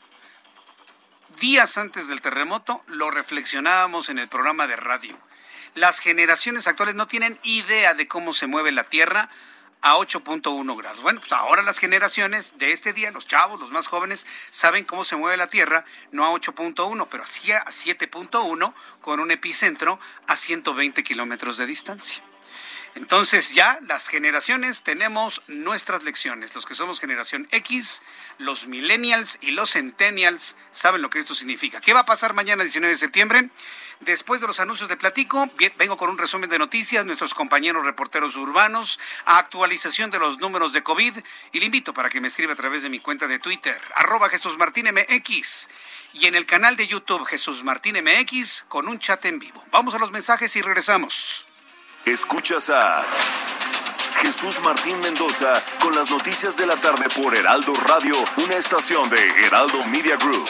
días antes del terremoto, lo reflexionábamos en el programa de radio. Las generaciones actuales no tienen idea de cómo se mueve la Tierra a 8.1 grados. Bueno, pues ahora las generaciones de este día, los chavos, los más jóvenes, saben cómo se mueve la Tierra, no a 8.1, pero sí a 7.1 con un epicentro a 120 kilómetros de distancia. Entonces ya las generaciones tenemos nuestras lecciones. Los que somos generación X, los millennials y los centennials saben lo que esto significa. ¿Qué va a pasar mañana 19 de septiembre? Después de los anuncios de Platico, vengo con un resumen de noticias, nuestros compañeros reporteros urbanos, actualización de los números de COVID y le invito para que me escriba a través de mi cuenta de Twitter, arroba Jesús Martín MX y en el canal de YouTube Jesús Martín MX con un chat en vivo. Vamos a los mensajes y regresamos. Escuchas a Jesús Martín Mendoza con las noticias de la tarde por Heraldo Radio, una estación de Heraldo Media Group.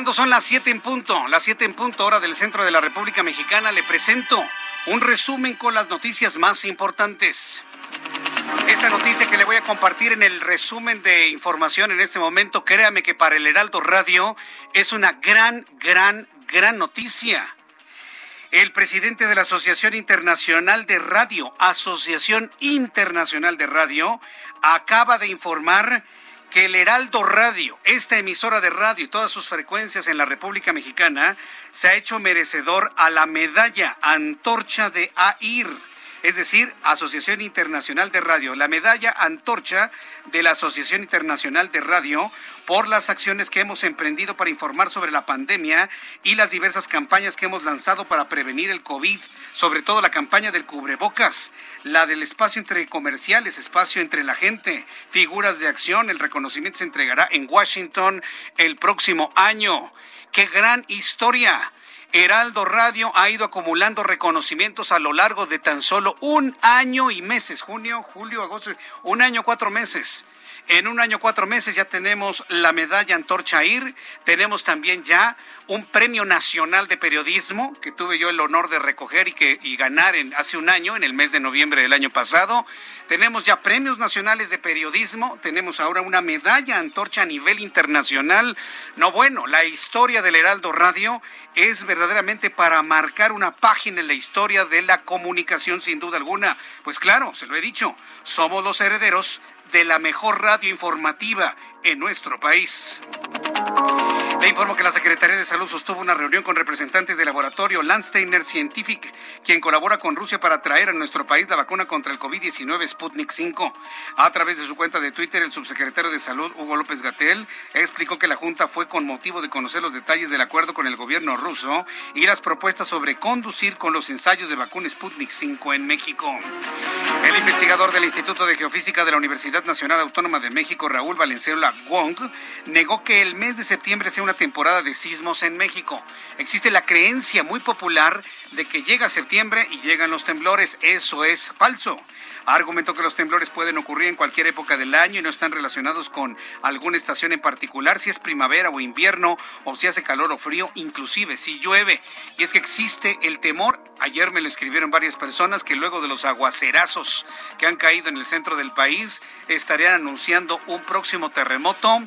Cuando son las 7 en punto? Las 7 en punto, hora del centro de la República Mexicana. Le presento un resumen con las noticias más importantes. Esta noticia que le voy a compartir en el resumen de información en este momento, créame que para el Heraldo Radio es una gran, gran, gran noticia. El presidente de la Asociación Internacional de Radio, Asociación Internacional de Radio, acaba de informar que el Heraldo Radio, esta emisora de radio y todas sus frecuencias en la República Mexicana, se ha hecho merecedor a la medalla Antorcha de AIR, es decir, Asociación Internacional de Radio, la medalla Antorcha de la Asociación Internacional de Radio por las acciones que hemos emprendido para informar sobre la pandemia y las diversas campañas que hemos lanzado para prevenir el COVID, sobre todo la campaña del cubrebocas, la del espacio entre comerciales, espacio entre la gente, figuras de acción, el reconocimiento se entregará en Washington el próximo año. ¡Qué gran historia! Heraldo Radio ha ido acumulando reconocimientos a lo largo de tan solo un año y meses, junio, julio, agosto, un año, cuatro meses. En un año, cuatro meses ya tenemos la medalla Antorcha IR, tenemos también ya un premio nacional de periodismo que tuve yo el honor de recoger y, que, y ganar en, hace un año, en el mes de noviembre del año pasado. Tenemos ya premios nacionales de periodismo, tenemos ahora una medalla Antorcha a nivel internacional. No, bueno, la historia del Heraldo Radio es verdaderamente para marcar una página en la historia de la comunicación, sin duda alguna. Pues claro, se lo he dicho, somos los herederos de la mejor radio informativa en nuestro país. Le informo que la Secretaría de Salud sostuvo una reunión con representantes del laboratorio Landsteiner Scientific, quien colabora con Rusia para traer a nuestro país la vacuna contra el COVID-19 Sputnik 5. A través de su cuenta de Twitter, el subsecretario de Salud, Hugo López Gatel, explicó que la Junta fue con motivo de conocer los detalles del acuerdo con el gobierno ruso y las propuestas sobre conducir con los ensayos de vacuna Sputnik 5 en México. El investigador del Instituto de Geofísica de la Universidad Nacional Autónoma de México, Raúl Valenzuela Wong, negó que el mes de septiembre sea una temporada de sismos en México. Existe la creencia muy popular de que llega septiembre y llegan los temblores. Eso es falso. Argumentó que los temblores pueden ocurrir en cualquier época del año y no están relacionados con alguna estación en particular, si es primavera o invierno, o si hace calor o frío, inclusive si llueve. Y es que existe el temor, ayer me lo escribieron varias personas, que luego de los aguacerazos que han caído en el centro del país, estarían anunciando un próximo terremoto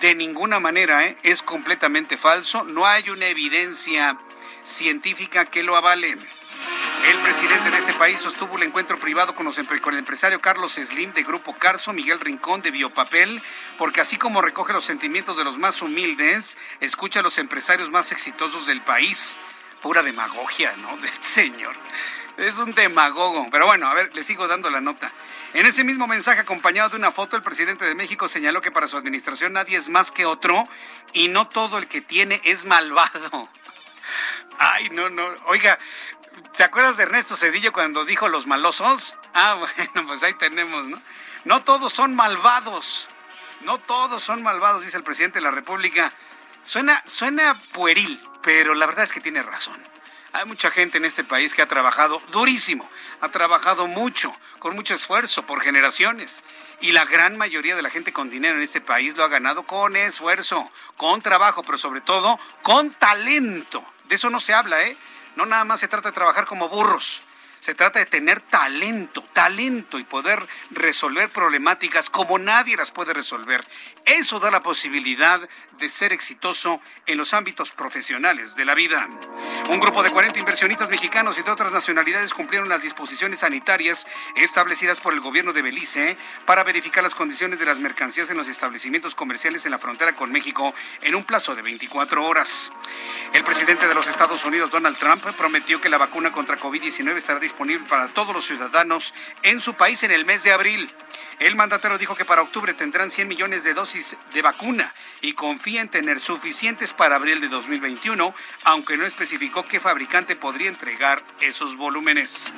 de ninguna manera, ¿eh? es completamente falso. No hay una evidencia científica que lo avale. El presidente de este país sostuvo un encuentro privado con, los, el empresario Carlos Slim de Grupo Carso, Miguel Rincón de Biopapel, porque así como recoge los sentimientos de los más humildes, escucha a los empresarios más exitosos del país. Pura demagogia, ¿no? De este señor. Es un demagogo. Pero bueno, a ver, le sigo dando la nota. En ese mismo mensaje acompañado de una foto, el presidente de México señaló que para su administración nadie es más que otro y no todo el que tiene es malvado. Ay, no, no. Oiga, ¿te acuerdas de Ernesto Cedillo cuando dijo los malosos? Ah, bueno, pues ahí tenemos, ¿no? No todos son malvados. No todos son malvados, dice el presidente de la República. Suena, suena pueril, pero la verdad es que tiene razón. Hay mucha gente en este país que ha trabajado durísimo, ha trabajado mucho, con mucho esfuerzo, por generaciones. Y la gran mayoría de la gente con dinero en este país lo ha ganado con esfuerzo, con trabajo, pero sobre todo con talento. De eso no se habla, ¿eh? No nada más se trata de trabajar como burros. Se trata de tener talento, talento y poder resolver problemáticas como nadie las puede resolver. Eso da la posibilidad de ser exitoso en los ámbitos profesionales de la vida. Un grupo de 40 inversionistas mexicanos y de otras nacionalidades cumplieron las disposiciones sanitarias establecidas por el gobierno de Belice para verificar las condiciones de las mercancías en los establecimientos comerciales en la frontera con México en un plazo de 24 horas. El presidente de los Estados Unidos, Donald Trump, prometió que la vacuna contra COVID-19 estará disponible para todos los ciudadanos en su país en el mes de abril. El mandatario dijo que para octubre tendrán 100 millones de dosis de vacuna y en tener suficientes para abril de 2021, aunque no especificó qué fabricante podría entregar esos volúmenes.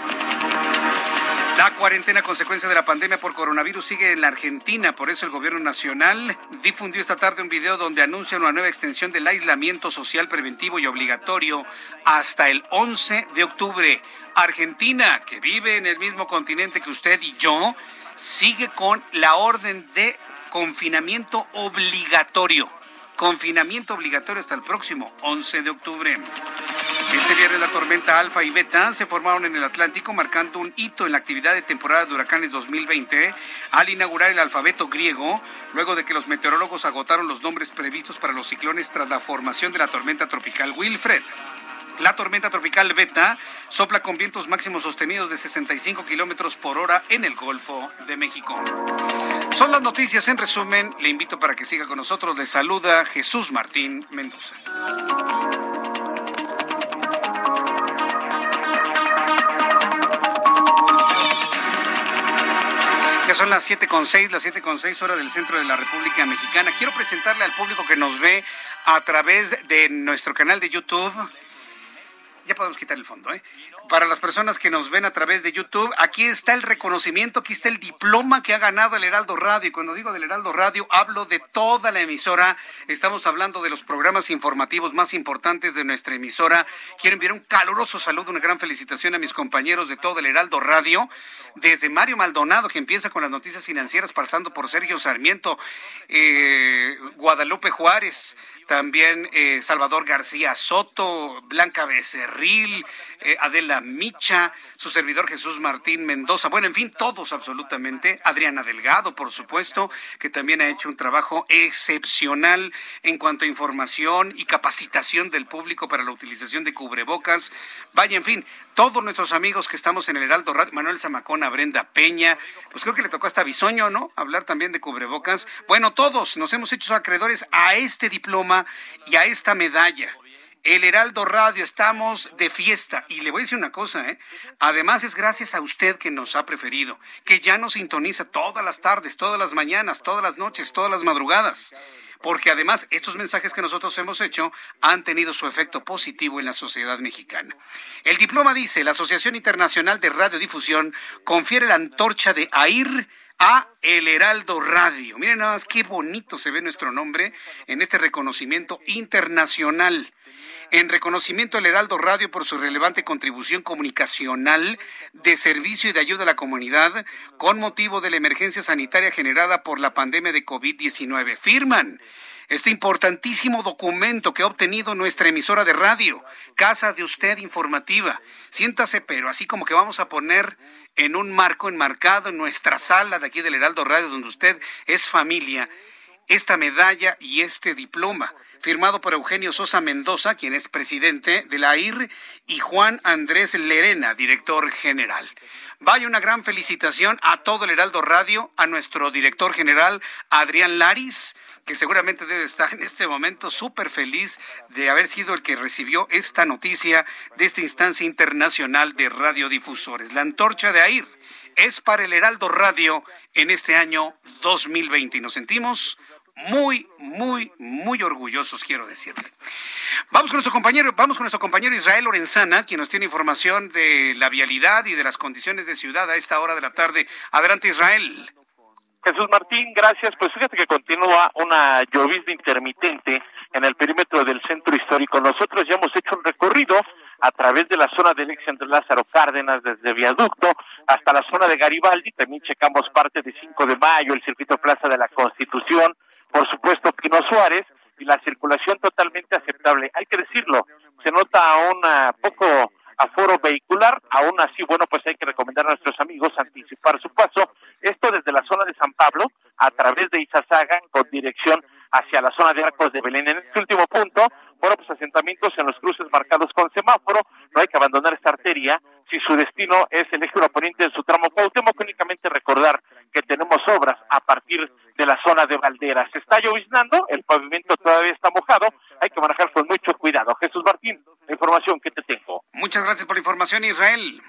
La cuarentena consecuencia de la pandemia por coronavirus sigue en la Argentina, por eso el gobierno nacional difundió esta tarde un video donde anuncia una nueva extensión del aislamiento social preventivo y obligatorio hasta el 11 de octubre. Argentina, que vive en el mismo continente que usted y yo, sigue con la orden de confinamiento obligatorio. Confinamiento obligatorio hasta el próximo 11 de octubre. Este viernes la tormenta Alfa y Beta se formaron en el Atlántico marcando un hito en la actividad de temporada de huracanes 2020 al inaugurar el alfabeto griego, luego de que los meteorólogos agotaron los nombres previstos para los ciclones tras la formación de la tormenta tropical Wilfred. La tormenta tropical Beta sopla con vientos máximos sostenidos de 65 kilómetros por hora en el Golfo de México. Son las noticias en resumen. Le invito para que siga con nosotros. Le saluda Jesús Martín Mendoza. Ya son las 7.6, las 7.6 horas del centro de la República Mexicana. Quiero presentarle al público que nos ve a través de nuestro canal de YouTube podemos quitar el fondo, ¿eh? Para las personas que nos ven a través de YouTube, aquí está el reconocimiento, aquí está el diploma que ha ganado el Heraldo Radio. Y cuando digo del Heraldo Radio, hablo de toda la emisora. Estamos hablando de los programas informativos más importantes de nuestra emisora. Quiero enviar un caluroso saludo, una gran felicitación a mis compañeros de todo el Heraldo Radio. Desde Mario Maldonado, que empieza con las noticias financieras, pasando por Sergio Sarmiento, eh, Guadalupe Juárez, también eh, Salvador García Soto, Blanca Becerril, eh, Adela Micha, su servidor Jesús Martín Mendoza, bueno, en fin, todos absolutamente, Adriana Delgado, por supuesto, que también ha hecho un trabajo excepcional en cuanto a información y capacitación del público para la utilización de cubrebocas. Vaya, en fin, todos nuestros amigos que estamos en el Heraldo Radio, Manuel Zamacona, Brenda Peña, pues creo que le tocó hasta Bisoño, ¿no? Hablar también de cubrebocas. Bueno, todos nos hemos hecho acreedores a este diploma y a esta medalla. El Heraldo Radio, estamos de fiesta. Y le voy a decir una cosa, ¿eh? Además es gracias a usted que nos ha preferido, que ya nos sintoniza todas las tardes, todas las mañanas, todas las noches, todas las madrugadas porque además estos mensajes que nosotros hemos hecho han tenido su efecto positivo en la sociedad mexicana. El diploma dice, la Asociación Internacional de Radiodifusión confiere la antorcha de AIR a El Heraldo Radio. Miren nada más qué bonito se ve nuestro nombre en este reconocimiento internacional en reconocimiento al Heraldo Radio por su relevante contribución comunicacional de servicio y de ayuda a la comunidad con motivo de la emergencia sanitaria generada por la pandemia de COVID-19. Firman este importantísimo documento que ha obtenido nuestra emisora de radio, Casa de Usted Informativa. Siéntase, pero así como que vamos a poner en un marco enmarcado en nuestra sala de aquí del Heraldo Radio, donde usted es familia, esta medalla y este diploma firmado por Eugenio Sosa Mendoza, quien es presidente de la AIR, y Juan Andrés Lerena, director general. Vaya una gran felicitación a todo el Heraldo Radio, a nuestro director general Adrián Laris, que seguramente debe estar en este momento súper feliz de haber sido el que recibió esta noticia de esta instancia internacional de radiodifusores. La antorcha de AIR es para el Heraldo Radio en este año 2020 y nos sentimos muy, muy, muy orgullosos, quiero decirle. Vamos con nuestro compañero, vamos con nuestro compañero Israel Lorenzana, quien nos tiene información de la vialidad y de las condiciones de ciudad a esta hora de la tarde. Adelante, Israel. Jesús Martín, gracias. Pues fíjate que continúa una llovizna intermitente en el perímetro del centro histórico. Nosotros ya hemos hecho un recorrido a través de la zona del ex entre Lázaro Cárdenas, desde Viaducto hasta la zona de Garibaldi. También checamos parte de 5 de Mayo, el circuito Plaza de la Constitución, por supuesto Pino Suárez y la circulación totalmente aceptable. Hay que decirlo, se nota un poco aforo vehicular, aún así, bueno, pues hay que recomendar a nuestros amigos anticipar su paso. Esto desde la zona de San Pablo, a través de Izazaga, con dirección hacia la zona de Arcos de Belén. En este último punto, bueno, pues asentamientos en los cruces marcados con semáforo, no hay que abandonar esta arteria si su destino es el eje oponente en su tramo Cuauhtémoc, únicamente recordar que tenemos obras a partir de la zona de Valderas. Se está lloviznando, el pavimento todavía está mojado, hay que manejar con mucho cuidado. Jesús Martín, la información que te tengo. Muchas gracias por la información, Israel.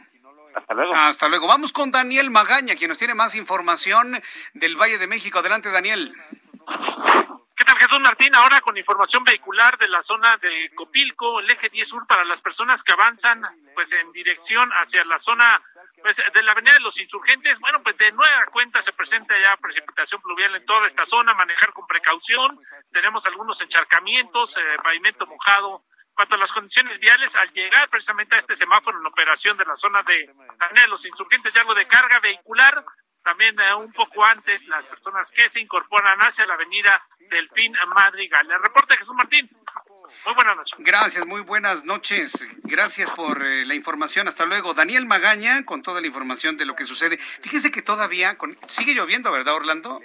Hasta luego. Hasta luego. Vamos con Daniel Magaña, quien nos tiene más información del Valle de México. Adelante, Daniel. ¿Qué tal, Jesús Martín? Ahora con información vehicular de la zona de Copilco, el eje 10 sur para las personas que avanzan pues en dirección hacia la zona pues de la avenida de los insurgentes, bueno, pues de nueva cuenta se presenta ya precipitación pluvial en toda esta zona, manejar con precaución, tenemos algunos encharcamientos, eh, pavimento mojado. Cuanto a las condiciones viales, al llegar precisamente a este semáforo en operación de la zona de avenida de los insurgentes y algo de carga vehicular, también eh, un poco antes las personas que se incorporan hacia la avenida del PIN Madrigal. El reporte Jesús Martín. Muy buenas noches. Gracias, muy buenas noches. Gracias por eh, la información. Hasta luego. Daniel Magaña con toda la información de lo que sucede. Fíjese que todavía sigue lloviendo, ¿verdad, Orlando?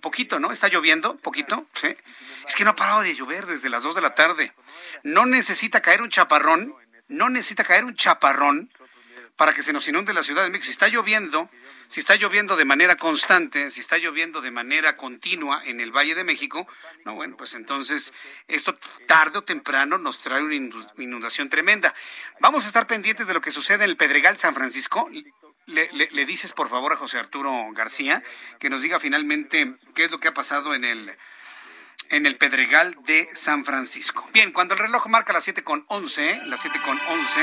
poquito, ¿no? Está lloviendo, poquito, ¿sí? Es que no ha parado de llover desde las 2 de la tarde. No necesita caer un chaparrón, no necesita caer un chaparrón para que se nos inunde la Ciudad de México. Si está lloviendo, si está lloviendo de manera constante, si está lloviendo de manera continua en el Valle de México, no, bueno, pues entonces esto tarde o temprano nos trae una inundación tremenda. Vamos a estar pendientes de lo que sucede en el Pedregal San Francisco. Le, dices por favor a José Arturo García que nos diga finalmente qué es lo que ha pasado en el en el Pedregal de San Francisco. Bien, cuando el reloj marca las 7 con 11, las 7 con 11,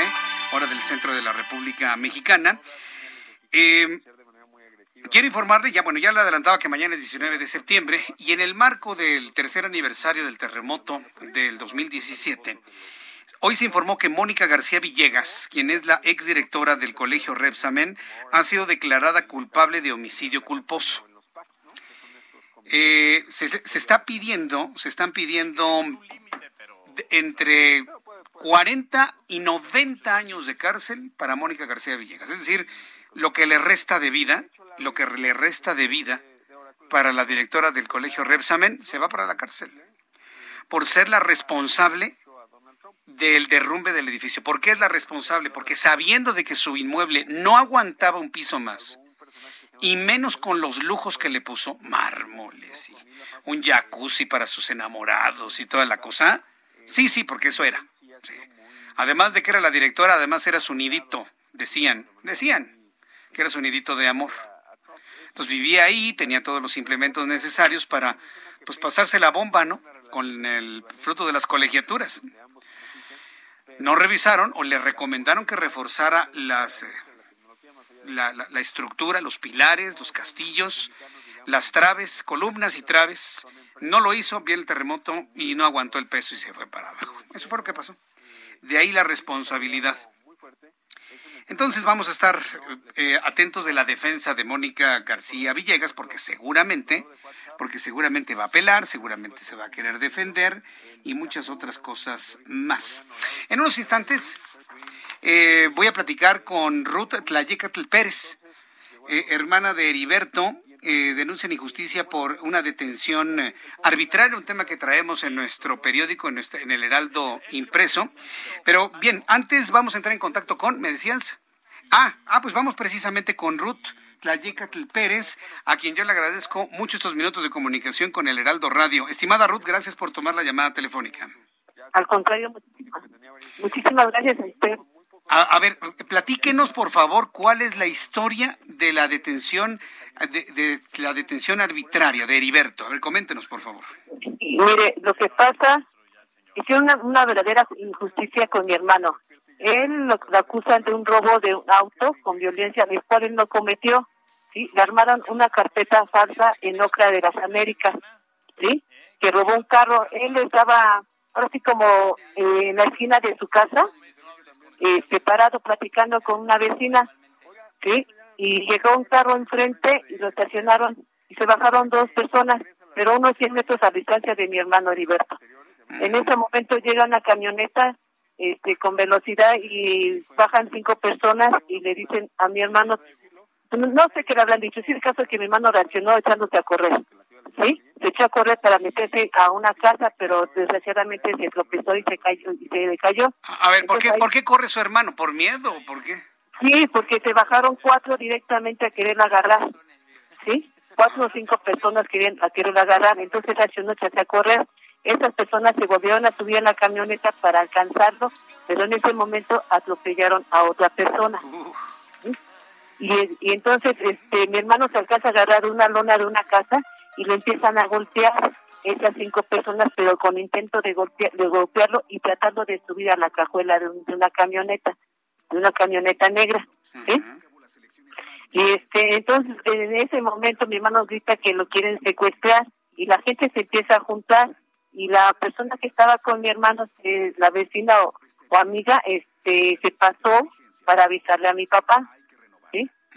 hora del centro de la República Mexicana, eh, Quiero informarle, ya bueno, ya le adelantaba que mañana es 19 de septiembre y en el marco del tercer aniversario del terremoto del 2017, hoy se informó que Mónica García Villegas, quien es la exdirectora del colegio Repsamen, ha sido declarada culpable de homicidio culposo. Eh, se, está pidiendo, se están pidiendo entre 40 y 90 años de cárcel para Mónica García Villegas. Es decir, lo que le resta de vida, lo que le resta de vida para la directora del colegio Repsamen, se va para la cárcel. Por ser la responsable del derrumbe del edificio. ¿Por qué es la responsable? Porque sabiendo de que su inmueble no aguantaba un piso más, y menos con los lujos que le puso, mármoles y un jacuzzi para sus enamorados y toda la cosa. Sí, sí, porque eso era. Además de que era la directora, además era su nidito, decían, decían que era su nidito de amor. Entonces vivía ahí, tenía todos los implementos necesarios para pues pasarse la bomba, ¿no? Con el fruto de las colegiaturas. No revisaron o le recomendaron que reforzara las eh, la, la, estructura, los pilares, los castillos, las traves, columnas y traves. No lo hizo, bien el terremoto y no aguantó el peso y se fue para abajo. Eso fue lo que pasó. De ahí la responsabilidad. Entonces vamos a estar eh, atentos de la defensa de Mónica García Villegas porque seguramente, porque seguramente va a apelar, seguramente se va a querer defender y muchas otras cosas más. En unos instantes eh, voy a platicar con Ruth Tlayecatl Pérez, eh, hermana de Heriberto, eh, denuncian injusticia por una detención eh, arbitraria, un tema que traemos en nuestro periódico, en, en el Heraldo impreso. Pero bien, antes vamos a entrar en contacto con, me decías. Ah, ah, pues vamos precisamente con Ruth Tlayecatl Pérez, a quien yo le agradezco mucho estos minutos de comunicación con el Heraldo Radio. Estimada Ruth, gracias por tomar la llamada telefónica. Al contrario, muchísimas gracias a usted a, ver, platíquenos por favor cuál es la historia de la detención de, la detención arbitraria de Heriberto. A ver, coméntenos por favor. Mire, lo que pasa que una, una verdadera injusticia con mi hermano. Él lo, acusan de un robo de un auto con violencia, el cual él no cometió. ¿sí? Le armaron una carpeta falsa en Ocra de las Américas, ¿sí? que robó un carro. Él estaba, ahora sí como eh, en la esquina de su casa, eh, separado platicando con una vecina, ¿sí? Y llegó un carro enfrente y lo estacionaron y se bajaron dos personas, pero unos 100 metros a distancia de mi hermano Heriberto. En ese momento llega una camioneta este, con velocidad y bajan cinco personas y le dicen a mi hermano, no sé qué le habrán dicho, si es el caso de que mi hermano reaccionó echándose a correr. ¿Sí? Se echó a correr para meterse a una casa, pero desgraciadamente se tropezó y se cayó. Y se cayó. A ver, ¿por qué, ¿por qué corre su hermano? ¿Por miedo o por qué? Sí, porque se bajaron cuatro directamente a querer agarrar, ¿sí? Cuatro o cinco personas querían a querer agarrar, entonces reaccionó, se echó a correr. Esas personas se volvieron a subir a la camioneta para alcanzarlo, pero en ese momento atropellaron a otra persona. Y, y entonces este mi hermano se alcanza a agarrar una lona de una casa y lo empiezan a golpear esas cinco personas, pero con intento de, de golpearlo y tratando de subir a la cajuela de, una camioneta, de una camioneta negra. ¿sí? Y este, entonces en ese momento mi hermano grita que lo quieren secuestrar y la gente se empieza a juntar y la persona que estaba con mi hermano, la vecina o, amiga, este, se pasó para avisarle a mi papá.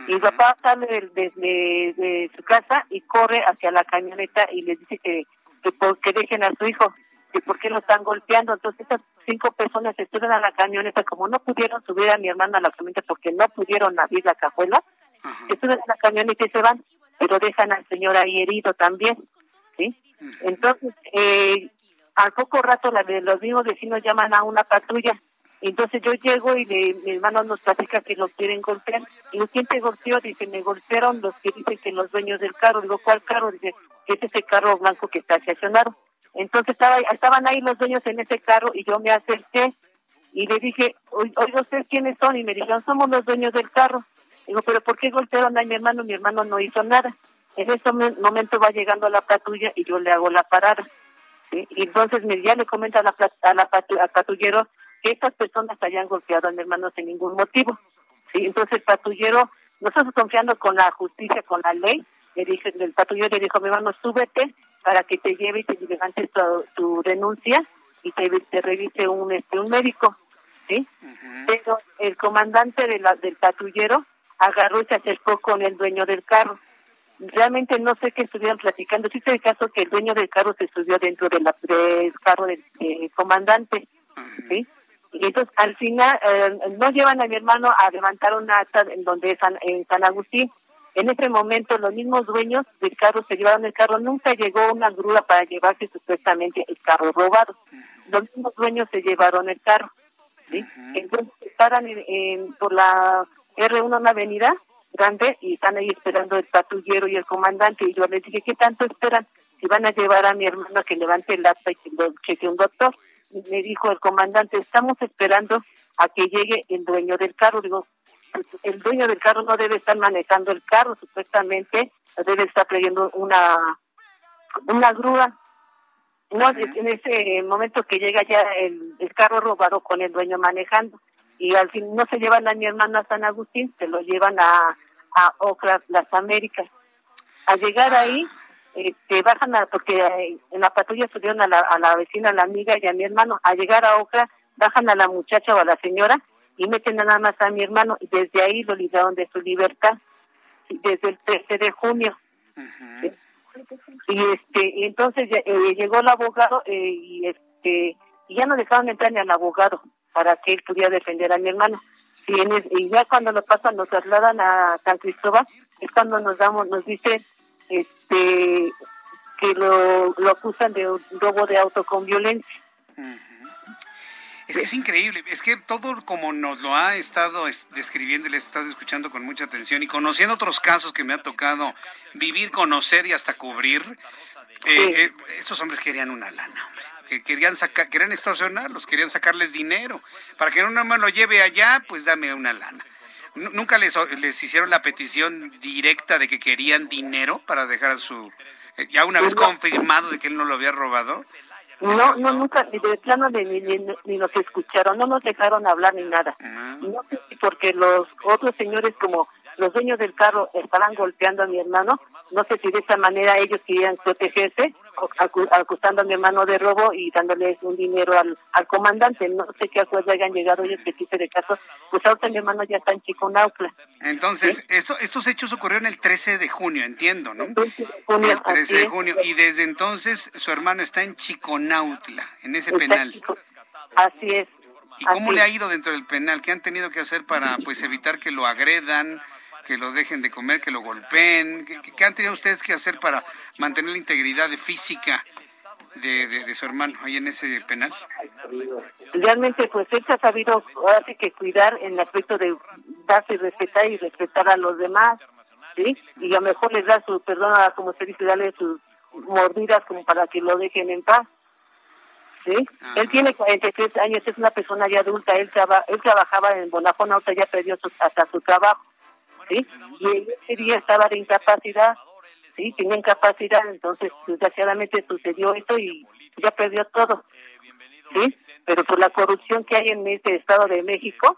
Y mi papá sale de, su casa y corre hacia la camioneta y le dice que, que, dejen a su hijo, que por qué lo están golpeando. Entonces estas cinco personas se suben a la camioneta, como no pudieron subir a mi hermana a la camioneta porque no pudieron abrir la cajuela, se suben a la camioneta y se van, pero dejan al señor ahí herido también. ¿sí? Entonces, eh, al poco rato la, los mismos vecinos llaman a una patrulla entonces yo llego y mi hermano nos platica que lo quieren golpear. Y ¿quién te golpeó? Dice, me golpearon los que dicen que los dueños del carro. Digo, ¿cuál carro? Dice, que es ese carro blanco que está estacionado. Entonces estaba, estaban ahí los dueños en ese carro y yo me acerqué y le dije, oiga, ¿ustedes quiénes son? Y me dijeron, somos los dueños del carro. Digo, ¿pero por qué golpearon a mi hermano? Mi hermano no hizo nada. En ese momento va llegando la patrulla y yo le hago la parada. Entonces me, ya le comenta a la, a la patrullero que estas personas hayan golpeado a mi hermano sin ningún motivo. ¿sí? Entonces el patrullero, nosotros confiando con la justicia, con la ley, le dije, el patrullero le dijo, mi hermano, súbete para que te lleve y te levante tu, denuncia y te, te, revise un este un médico. ¿sí? Pero el comandante de la, del patrullero agarró y se acercó con el dueño del carro. Realmente no sé qué estuvieron platicando. Sí, es el caso que el dueño del carro se subió dentro de la, del carro del comandante. ¿sí? Y entonces al final eh, no llevan a mi hermano a levantar un acta en donde San, en San Agustín. En ese momento los mismos dueños del carro se llevaron el carro, nunca llegó una grúa para llevarse supuestamente el carro robado. Los mismos dueños se llevaron el carro. ¿sí? Entonces paran en, en- por la R1 una avenida grande y están ahí esperando el patrullero y el comandante y yo les dije, ¿qué tanto esperan? Si van a llevar a mi hermano a que levante el acta y que lo cheque un doctor. Me dijo el comandante, estamos esperando a que llegue el dueño del carro. Digo, "Pues, el dueño del carro no debe estar manejando el carro, supuestamente debe estar trayendo una, una grúa. No, en ese momento que llega ya el, el carro robado con el dueño manejando y al fin no se llevan a mi hermano a San Agustín, se lo llevan a, a Ocra, Las Américas. Al llegar ahí, este, bajan a, porque eh, en la patrulla subieron a la, a la vecina, a la amiga y a mi hermano. Al llegar a Ocra, bajan a la muchacha o a la señora y meten nada más a mi hermano y desde ahí lo libraron de su libertad, desde el 13 de junio. Y este, entonces eh, llegó el abogado eh, y este, y ya no dejaron entrar ni al abogado para que él pudiera defender a mi hermano. Y, en y ya cuando lo pasan, nos trasladan a San Cristóbal, es cuando nos damos, nos dice este que lo, lo acusan de un robo de auto con violencia. Es que es increíble, es que todo como nos lo ha estado es- describiendo y le he estado escuchando con mucha atención y conociendo otros casos que me ha tocado vivir, conocer y hasta cubrir, eh, eh, estos hombres querían una lana, hombre, que querían sacar, querían extorsionarlos, querían sacarles dinero, para que uno más lo lleve allá, pues dame una lana. Nu- Nunca les, les hicieron la petición directa de que querían dinero para dejar a su, eh, ya una vez confirmado de que él no lo había robado. No, no, nunca, ni de plano ni, ni, ni, ni nos escucharon, no nos dejaron hablar ni nada. Y no sé si porque los otros señores, como los dueños del carro, estaban golpeando a mi hermano, no sé si de esa manera ellos querían protegerse, acusando a mi hermano de robo y dándoles un dinero al, al comandante. No sé qué acuerdo hayan llegado ellos que quise de caso. Pues ahorita mi hermano ya está en Chiconaucla. Entonces, esto, estos hechos ocurrieron el 13 de junio, entiendo, ¿no? junio, el 13 de así es. junio. Y desde entonces su hermano está en Chiconautla, en ese Está en penal. Chico- Así es. ¿Y cómo así le ha ido dentro del penal? ¿Qué han tenido que hacer para pues evitar que lo agredan, que lo dejen de comer, que lo golpeen? ¿Qué, han tenido ustedes que hacer para mantener la integridad física de, de- de su hermano ahí en ese penal? realmente pues él se ha sabido ahora sí que cuidar en el aspecto de darse y respetar y respetar a los demás, ¿sí? Y a lo mejor les da su, perdón, a- como se dice, darle sus mordidas como para que lo dejen en paz, ¿sí? Él tiene 43 años, es una persona ya adulta, él, traba- él trabajaba en Bonafón, ahorita ya perdió su- hasta su trabajo, ¿sí? Y ese día estaba de incapacidad, ¿sí? Tenía incapacidad, entonces desgraciadamente sucedió esto y ya perdió todo. ¿sí? Pero por la corrupción que hay en este Estado de México,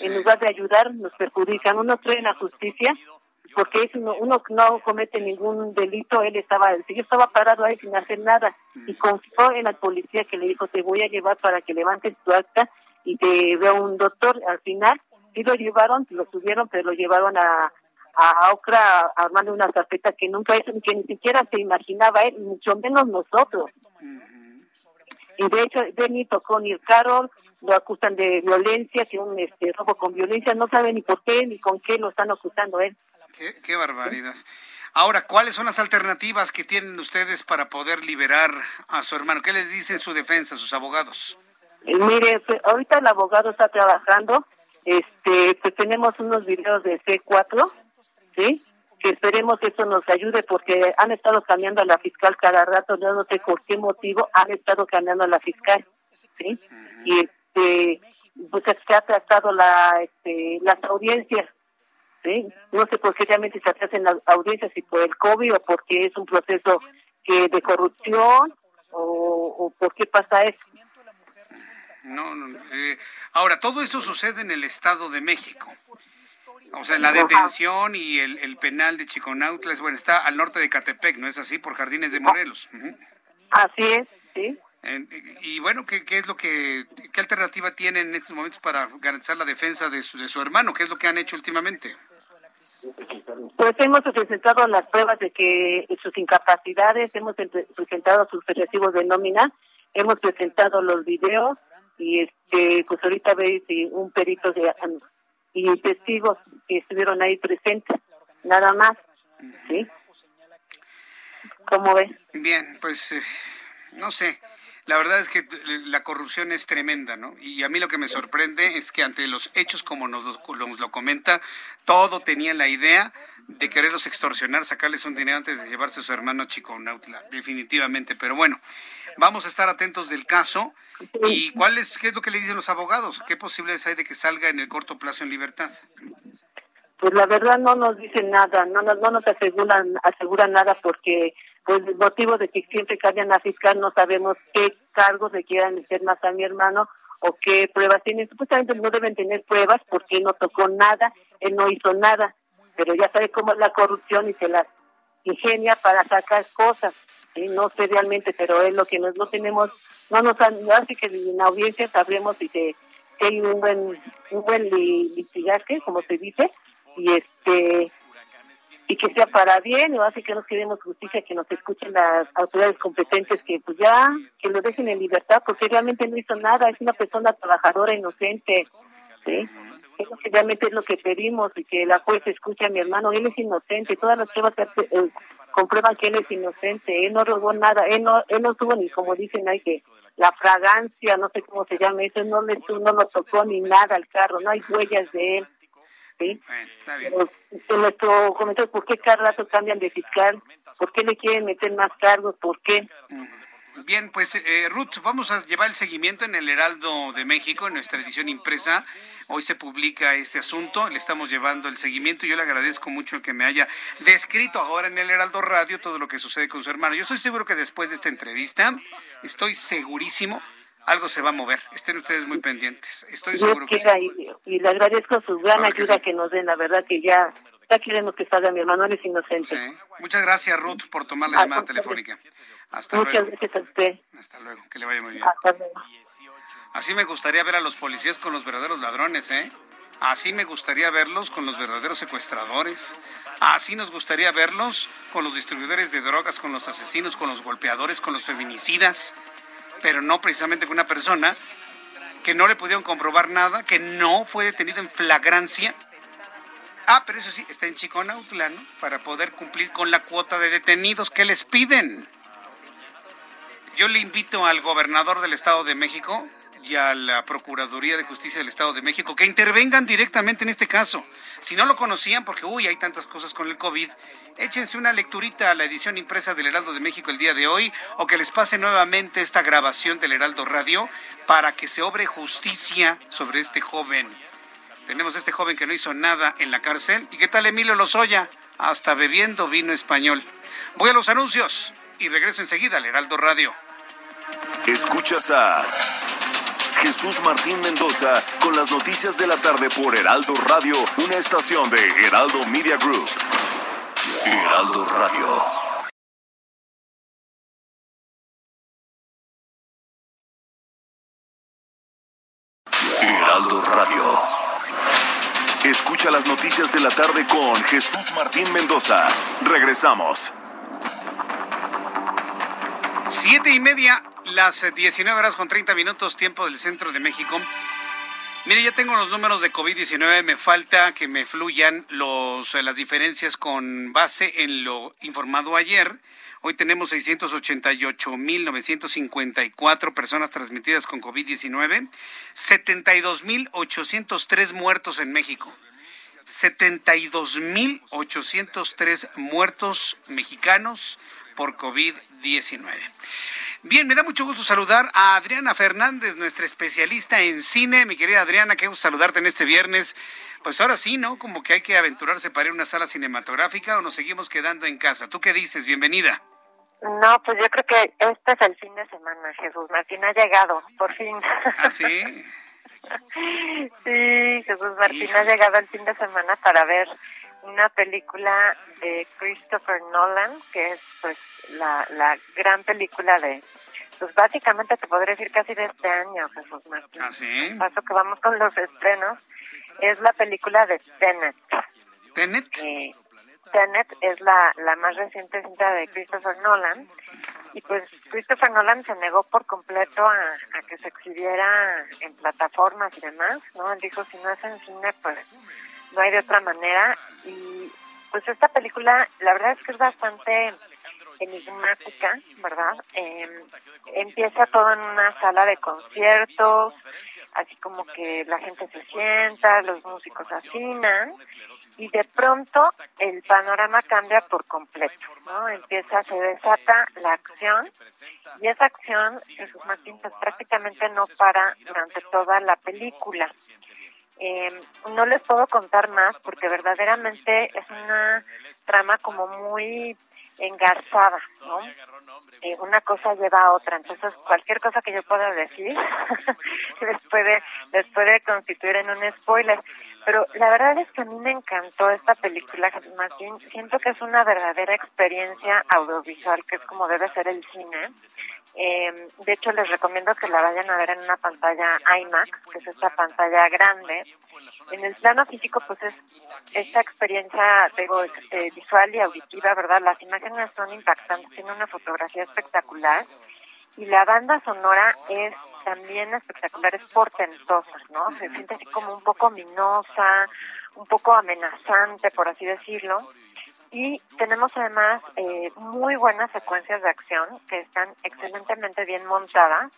en lugar de ayudar, nos perjudican. Uno cree en la justicia, porque es uno, uno no comete ningún delito. Él estaba, señor estaba parado ahí sin hacer nada y confió en la policía que le dijo, te voy a llevar para que levantes tu acta y te vea un doctor. Al final, sí lo llevaron, lo subieron, pero lo llevaron a a Ocra a armarle una carpeta que nunca hizo, que ni siquiera se imaginaba él, mucho menos nosotros. Y de hecho, tocó ni el Carol, lo acusan de violencia, que un este, robo con violencia, no sabe ni por qué ni con qué lo están acusando él. Qué, qué barbaridad. Ahora, ¿cuáles son las alternativas que tienen ustedes para poder liberar a su hermano? ¿Qué les dicen su defensa, sus abogados? Eh, mire, pues, ahorita el abogado está trabajando, este, pues tenemos unos videos de C4, ¿sí? Que esperemos que eso nos ayude porque han estado cambiando a la fiscal cada rato, yo no sé por qué motivo han estado cambiando a la fiscal, ¿sí? Y este, pues se ha tratado la, este, las audiencias, ¿sí? No sé por qué realmente se hacen las audiencias, si por el COVID o porque es un proceso que de corrupción o, o por qué pasa eso. No, no, eh, ahora, todo esto sucede en el Estado de México. O sea, la detención y el, el penal de Chiconautla, es, bueno, está al norte de Catepec, ¿no es así? Por Jardines de Morelos. Así es, sí. En- y bueno, ¿qué, qué es lo que, qué alternativa tienen en estos momentos para garantizar la defensa de su, de su hermano? ¿Qué es lo que han hecho últimamente? Pues hemos presentado las pruebas de que sus incapacidades, hemos presentado sus recibos de nómina, hemos presentado los videos, y este pues ahorita ve un perito de, y testigos que estuvieron ahí presentes, nada más, ¿sí? ¿Cómo ves? Bien, pues eh, no sé. La verdad es que la corrupción es tremenda, ¿no? Y a mí lo que me sorprende es que ante los hechos como nos, nos lo comenta, todo tenía la idea de quererlos extorsionar, sacarles un dinero antes de llevarse a su hermano Chico Nautla, definitivamente. Pero bueno, vamos a estar atentos del caso. ¿Y cuál es, qué es lo que le dicen los abogados? ¿Qué posibilidades hay de que salga en el corto plazo en libertad? Pues la verdad no nos dicen nada, no, no, no nos aseguran, aseguran nada porque pues el motivo de que siempre cambian a fiscal no sabemos qué cargos le quieran meter más a mi hermano o qué pruebas tienen. Supuestamente no deben tener pruebas porque no tocó nada, él no hizo nada, pero ya sabe cómo es la corrupción y se las ingenia para sacar cosas. No sé realmente, pero es lo que nos, no tenemos, no nos han, así que en audiencia sabremos si, que hay un buen, un buen litigaje, como se dice, y este y que sea para bien, o así que nos queremos justicia, que nos escuchen las autoridades competentes, que pues ya, que lo dejen en libertad, porque realmente no hizo nada, es una persona trabajadora, inocente, ¿sí? Eso que realmente es lo que pedimos, y que la juez escuche a mi hermano, él es inocente, todas las pruebas eh, comprueban que él es inocente, él no robó nada, él no, él no tuvo ni como dicen ahí que la fragancia, no sé cómo se llama eso, no le no lo tocó ni nada al carro, no hay huellas de él ¿sí? Pero en nuestro comentario, ¿por qué cada rato cambian de fiscal? ¿Por qué le quieren meter más cargos? ¿Por qué? Bien, pues eh, Ruth, vamos a llevar el seguimiento en el Heraldo de México, en nuestra edición impresa. Hoy se publica este asunto, le estamos llevando el seguimiento. Yo le agradezco mucho que me haya descrito ahora en el Heraldo Radio todo lo que sucede con su hermano. Yo estoy seguro que después de esta entrevista, estoy segurísimo algo se va a mover. Estén ustedes muy pendientes. Estoy seguro que sí. y, le agradezco su gran ayuda que, nos den. La verdad que ya, ya queremos que salga mi hermano, es inocente. Muchas gracias, Ruth, por tomar la llamada telefónica. Hasta Muchas luego. gracias a usted. Hasta luego, que le vaya muy bien. Hasta luego. Así me gustaría ver a los policías con los verdaderos ladrones, ¿eh? Así me gustaría verlos con los verdaderos secuestradores. Así nos gustaría verlos con los distribuidores de drogas, con los asesinos, con los golpeadores, con los feminicidas pero no precisamente con una persona que no le pudieron comprobar nada, que no fue detenido en flagrancia. Ah, pero eso sí, está en Chiconautla, ¿no? Para poder cumplir con la cuota de detenidos que les piden. Yo le invito al gobernador del Estado de México y a la Procuraduría de Justicia del Estado de México que intervengan directamente en este caso. Si no lo conocían, porque uy, hay tantas cosas con el COVID, échense una lecturita a la edición impresa del Heraldo de México el día de hoy o que les pase nuevamente esta grabación del Heraldo Radio para que se obre justicia sobre este joven. Tenemos este joven que no hizo nada en la cárcel. ¿Y qué tal Emilio Lozoya? Hasta bebiendo vino español. Voy a los anuncios y regreso enseguida al Heraldo Radio. Escuchas a Jesús Martín Mendoza con las noticias de la tarde por Heraldo Radio, una estación de Heraldo Media Group. Heraldo Radio. Heraldo Radio. Escucha las noticias de la tarde con Jesús Martín Mendoza. Regresamos. Siete y media, las 19 horas con 30 minutos, tiempo del centro de México. Mire, ya tengo los números de COVID-19, me falta que me fluyan los, las diferencias con base en lo informado ayer. Hoy tenemos 688.954 personas transmitidas con COVID-19, 72.803 muertos en México. 72.803 muertos mexicanos por COVID-19. Bien, me da mucho gusto saludar a Adriana Fernández, nuestra especialista en cine. Mi querida Adriana, qué gusto saludarte en este viernes. Pues ahora sí, ¿no? Como que hay que aventurarse para ir a una sala cinematográfica o nos seguimos quedando en casa. ¿Tú qué dices? Bienvenida. No, pues yo creo que este es el fin de semana, Jesús Martín ha llegado, por fin. ¿Ah, sí? sí, Jesús Martín ha llegado el fin de semana para ver una película de Christopher Nolan, que es pues la, la gran película de, pues básicamente te podría decir casi de este año, Jesús Martín. ¿Ah, sí? Paso que vamos con los estrenos, es la película de Tenet. ¿Tenet? Eh, Tenet es la, la más reciente cinta de Christopher Nolan y pues Christopher Nolan se negó por completo a, a, que se exhibiera en plataformas y demás, ¿no? Él dijo, si no es en cine, pues no hay de otra manera. Y pues esta película, la verdad es que es bastante enigmática, ¿verdad? Eh, empieza todo en una sala de conciertos, así como que la gente se sienta, los músicos afinan y de pronto el panorama cambia por completo, ¿no? Empieza, se desata la acción y esa acción, Jesús Martín, pues prácticamente no para durante toda la película. Eh, no les puedo contar más porque verdaderamente es una trama como muy engarzada, ¿no? Eh, una cosa lleva a otra, entonces cualquier cosa que yo pueda decir les puede les puede constituir en un spoiler. Pero la verdad es que a mí me encantó esta película, Martín. Siento que es una verdadera experiencia audiovisual, que es como debe ser el cine. Eh, de hecho, les recomiendo que la vayan a ver en una pantalla IMAX, que es esta pantalla grande. En el plano físico, pues es esta experiencia digo, este, visual y auditiva, ¿verdad? Las imágenes son impactantes, tiene una fotografía espectacular y la banda sonora es también espectacular, es portentosa, ¿no? Se siente así como un poco ominosa, un poco amenazante, por así decirlo. Y tenemos además eh, muy buenas secuencias de acción que están excelentemente bien montadas.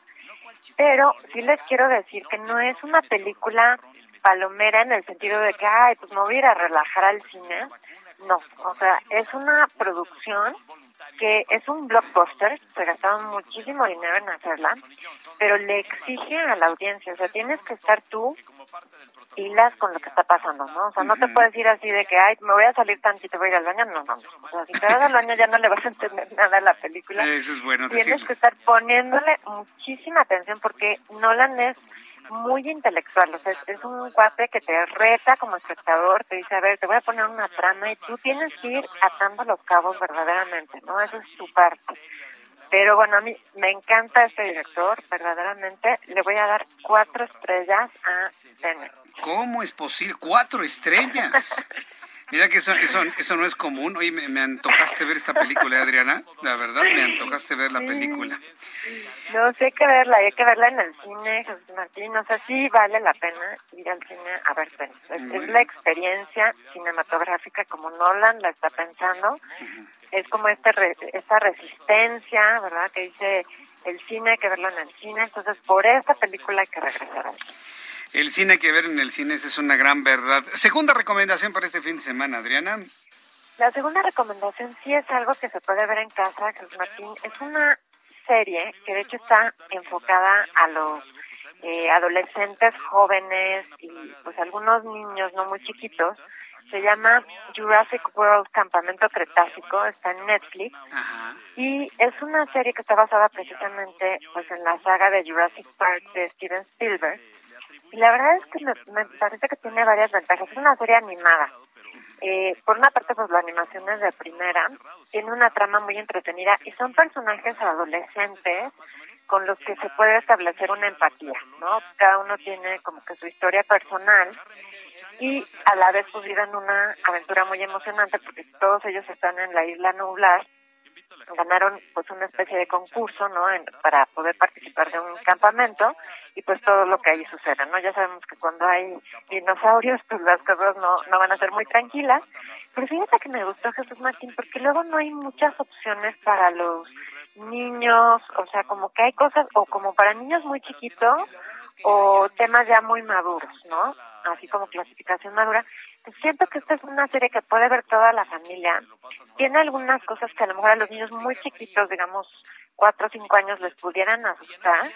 Pero sí les quiero decir que no es una película palomera en el sentido de que, ay, pues me voy a ir a relajar al cine. No, o sea, es una producción que es un blockbuster, se gastaron muchísimo dinero en hacerla, pero le exige a la audiencia, o sea, tienes que estar tú pilas con lo que está pasando, ¿no? O sea, no te puedes ir así de que, ay, me voy a salir tantito, voy a ir al baño, no, no, O sea, si te vas al baño ya no le vas a entender nada a la película. Eso es bueno Tienes que estar poniéndole muchísima atención porque Nolan es muy intelectual, o sea, es un cuate que te reta como espectador, te dice, a ver, te voy a poner una trama y tú tienes que ir atando los cabos verdaderamente, ¿no? Eso es tu parte. Pero bueno, a mí me encanta este director, verdaderamente. Le voy a dar cuatro estrellas a Tenet. ¿Cómo es posible? Cuatro estrellas. Mira que eso, eso, eso no es común. Oye, me, antojaste ver esta película, ¿eh, Adriana. La verdad, me antojaste ver la película. No, sé, hay que verla, hay que verla en el cine, Jesús Martín. O sea, sí vale la pena ir al cine a ver Es, la experiencia cinematográfica como Nolan la está pensando. Es como este esta resistencia, ¿verdad? Que dice el cine, hay que verlo en el cine. Entonces, por esta película hay que regresar al cine. El cine que ver en el cine es una gran verdad. Segunda recomendación para este fin de semana, Adriana. La segunda recomendación sí es algo que se puede ver en casa, Martín. Es una serie que de hecho está enfocada a los eh, adolescentes jóvenes y pues algunos niños no muy chiquitos. Se llama Jurassic World Campamento Cretácico, está en Netflix y es una serie que está basada precisamente pues en la saga de Jurassic Park de Steven Spielberg y la verdad es que me, parece que tiene varias ventajas. Es una serie animada. Eh, por una parte, pues la animación es de primera, tiene una trama muy entretenida y son personajes adolescentes con los que se puede establecer una empatía, ¿no? Cada uno tiene como que su historia personal y a la vez pues viven una aventura muy emocionante porque todos ellos están en la isla Nublar ganaron pues una especie de concurso no para poder participar de un campamento y pues todo lo que ahí sucede no ya sabemos que cuando hay dinosaurios pues las cosas no no van a ser muy tranquilas. pero fíjate que me gustó Jesús Martín porque luego no hay muchas opciones para los niños o sea como que hay cosas o como para niños muy chiquitos o temas ya muy maduros no así como clasificación madura siento que esta es una serie que puede ver toda la familia. Tiene algunas cosas que a lo mejor a los niños muy chiquitos, digamos cuatro o cinco años, les pudieran asustar,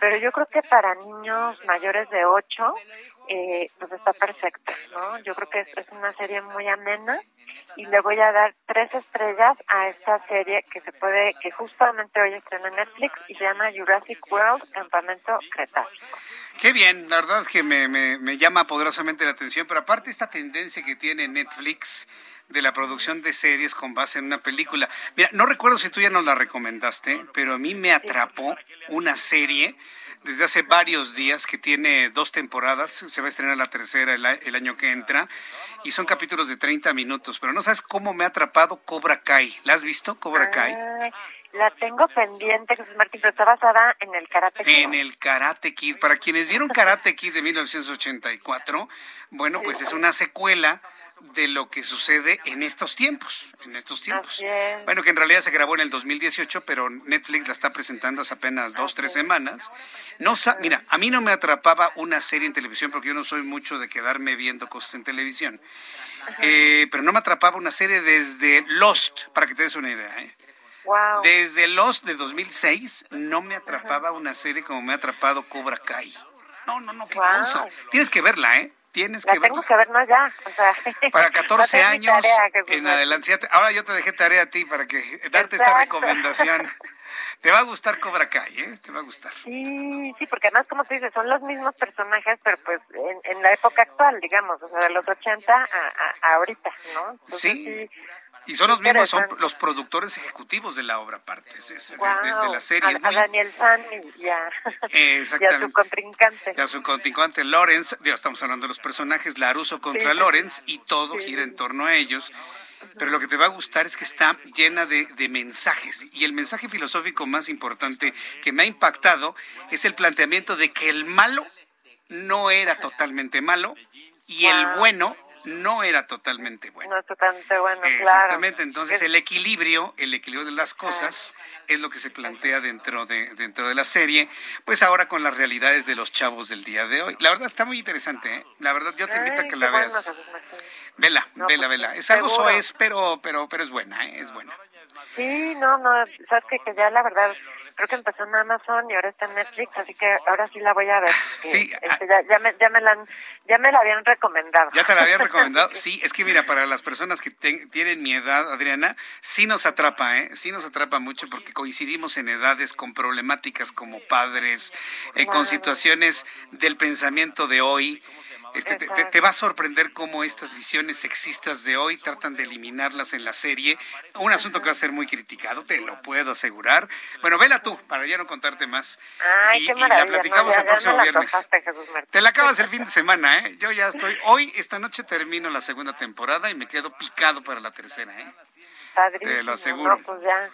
pero yo creo que para niños mayores de ocho, eh, pues está perfecta, ¿no? Yo creo que es, una serie muy amena y le voy a dar tres estrellas a esta serie que se puede, que justamente hoy estrena en Netflix y se llama Jurassic World Campamento Cretácico. Qué bien, la verdad es que me, me, me llama poderosamente la atención, pero aparte esta tendencia que tiene Netflix de la producción de series con base en una película. Mira, no recuerdo si tú ya nos la recomendaste, pero a mí me atrapó una serie desde hace varios días que tiene dos temporadas, se va a estrenar la tercera el, año que entra y son capítulos de 30 minutos, pero no sabes cómo me ha atrapado Cobra Kai. ¿La has visto, Cobra Kai? la tengo pendiente, Jesús Martín, pero está basada en el Karate Kid. En el Karate Kid. Para quienes vieron Karate Kid de 1984, bueno, pues es una secuela de lo que sucede en estos tiempos, en estos tiempos. Bueno, que en realidad se grabó en el 2018, pero Netflix la está presentando hace apenas dos, tres semanas. No, mira, a mí no me atrapaba una serie en televisión porque yo no soy mucho de quedarme viendo cosas en televisión. Eh, pero no me atrapaba una serie desde Lost, para que te des una idea. ¿eh? Desde Lost de 2006 no me atrapaba una serie como me ha atrapado Cobra Kai. No, no, no, qué cosa. Tienes que verla, ¿eh? Tienes que tengo que ver, no ya. para 14 años en adelante. Ahora yo te dejé tarea a ti para que darte esta recomendación. Te va a gustar Cobra Kai, ¿eh? Te va a gustar. Sí, sí, porque además, como tú dices, son los mismos personajes, pero pues en, la época actual, digamos, o sea, de los 80 a, ahorita, ¿no? sí. Y son los mismos, son los productores ejecutivos de la obra aparte, de, la serie. A, Daniel San y a, su contrincante. Y a su contrincante Lawrence, estamos hablando de los personajes, Laruso contra Lawrence, y todo gira en torno a ellos. Pero lo que te va a gustar es que está llena de, de, mensajes. Y el mensaje filosófico más importante que me ha impactado es el planteamiento de que el malo no era totalmente malo y el bueno no era totalmente bueno. No totalmente bueno, Exactamente, entonces el equilibrio, el equilibrio de las cosas es lo que se plantea dentro de dentro de la serie, pues ahora con las realidades de los chavos del día de hoy. La verdad está muy interesante, ¿eh? La verdad yo te invito a que la veas. vela, vela, vela. Es algo soez, pero pero pero es buena, ¿eh? Es buena. Sí, no, no, sabes que, que ya la verdad creo que empezó en Amazon y ahora está en Netflix, así que ahora sí la voy a ver. Sí. Este, ya, ya, me, ya, me la, ya me la habían recomendado. ¿Ya te la habían recomendado? sí, es que mira, para las personas que tienen mi edad, Adriana, sí nos atrapa, ¿eh? Sí nos atrapa mucho porque coincidimos en edades con problemáticas como padres, eh, con situaciones del pensamiento de hoy. Este, te, va a sorprender cómo estas visiones sexistas de hoy tratan de eliminarlas en la serie. Un asunto que va a ser muy criticado, te lo puedo asegurar. Bueno, vela tú, para ya no contarte más. Ay, y, qué maravilla. Y la platicamos el próximo viernes. te la acabas el fin de semana, ¿eh? Yo ya estoy. Hoy, esta noche termino la segunda temporada y me quedo picado para la tercera, ¿eh? Te lo aseguro. pues ya.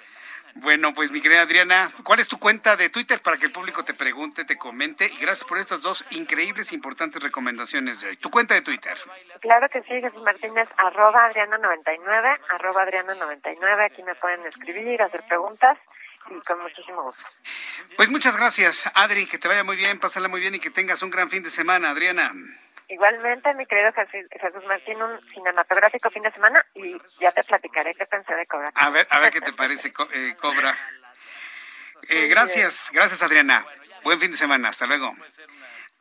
Bueno, pues mi querida Adriana, ¿cuál es tu cuenta de Twitter para que el público te pregunte, te comente? Y gracias por estas dos increíbles e importantes recomendaciones de hoy. Tu cuenta de Twitter. Claro que sí, Jesús Martínez, arroba Adriana99, arroba Adriana99. Aquí me pueden escribir, hacer preguntas y con muchísimo gusto. Pues muchas gracias, Adri, que te vaya muy bien, pásala muy bien y que tengas un gran fin de semana, Adriana. Igualmente, mi querido Jesús Martín, un cinematográfico fin de semana y ya te platicaré qué pensé de Cobra. A ver, a ver qué te parece eh, Cobra. Eh, gracias, gracias Adriana. Buen fin de semana, hasta luego.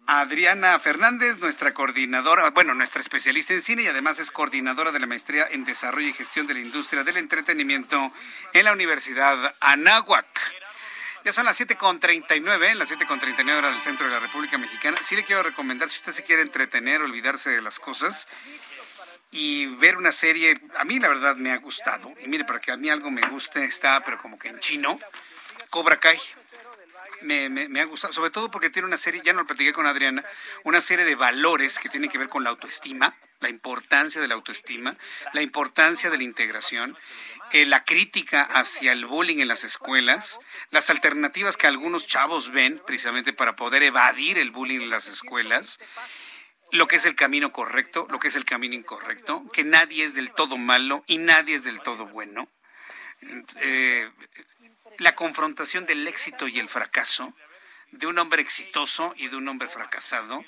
Adriana Fernández, nuestra coordinadora, bueno, nuestra especialista en cine y además es coordinadora de la maestría en desarrollo y gestión de la industria del entretenimiento en la Universidad Anáhuac. Ya son las 7.39, las 7.39 horas del centro de la República Mexicana. Sí le quiero recomendar, si usted se quiere entretener, olvidarse de las cosas y ver una serie, a mí la verdad me ha gustado. Y mire, para que a mí algo me guste, está, pero como que en chino, Cobra Kai. Me, me, ha gustado, sobre todo porque tiene una serie, ya no lo platiqué con Adriana, una serie de valores que tienen que ver con la autoestima, la importancia de la autoestima, la importancia de la integración eh, la crítica hacia el bullying en las escuelas, las alternativas que algunos chavos ven precisamente para poder evadir el bullying en las escuelas, lo que es el camino correcto, lo que es el camino incorrecto, que nadie es del todo malo y nadie es del todo bueno. Eh, la confrontación del éxito y el fracaso, de un hombre exitoso y de un hombre fracasado,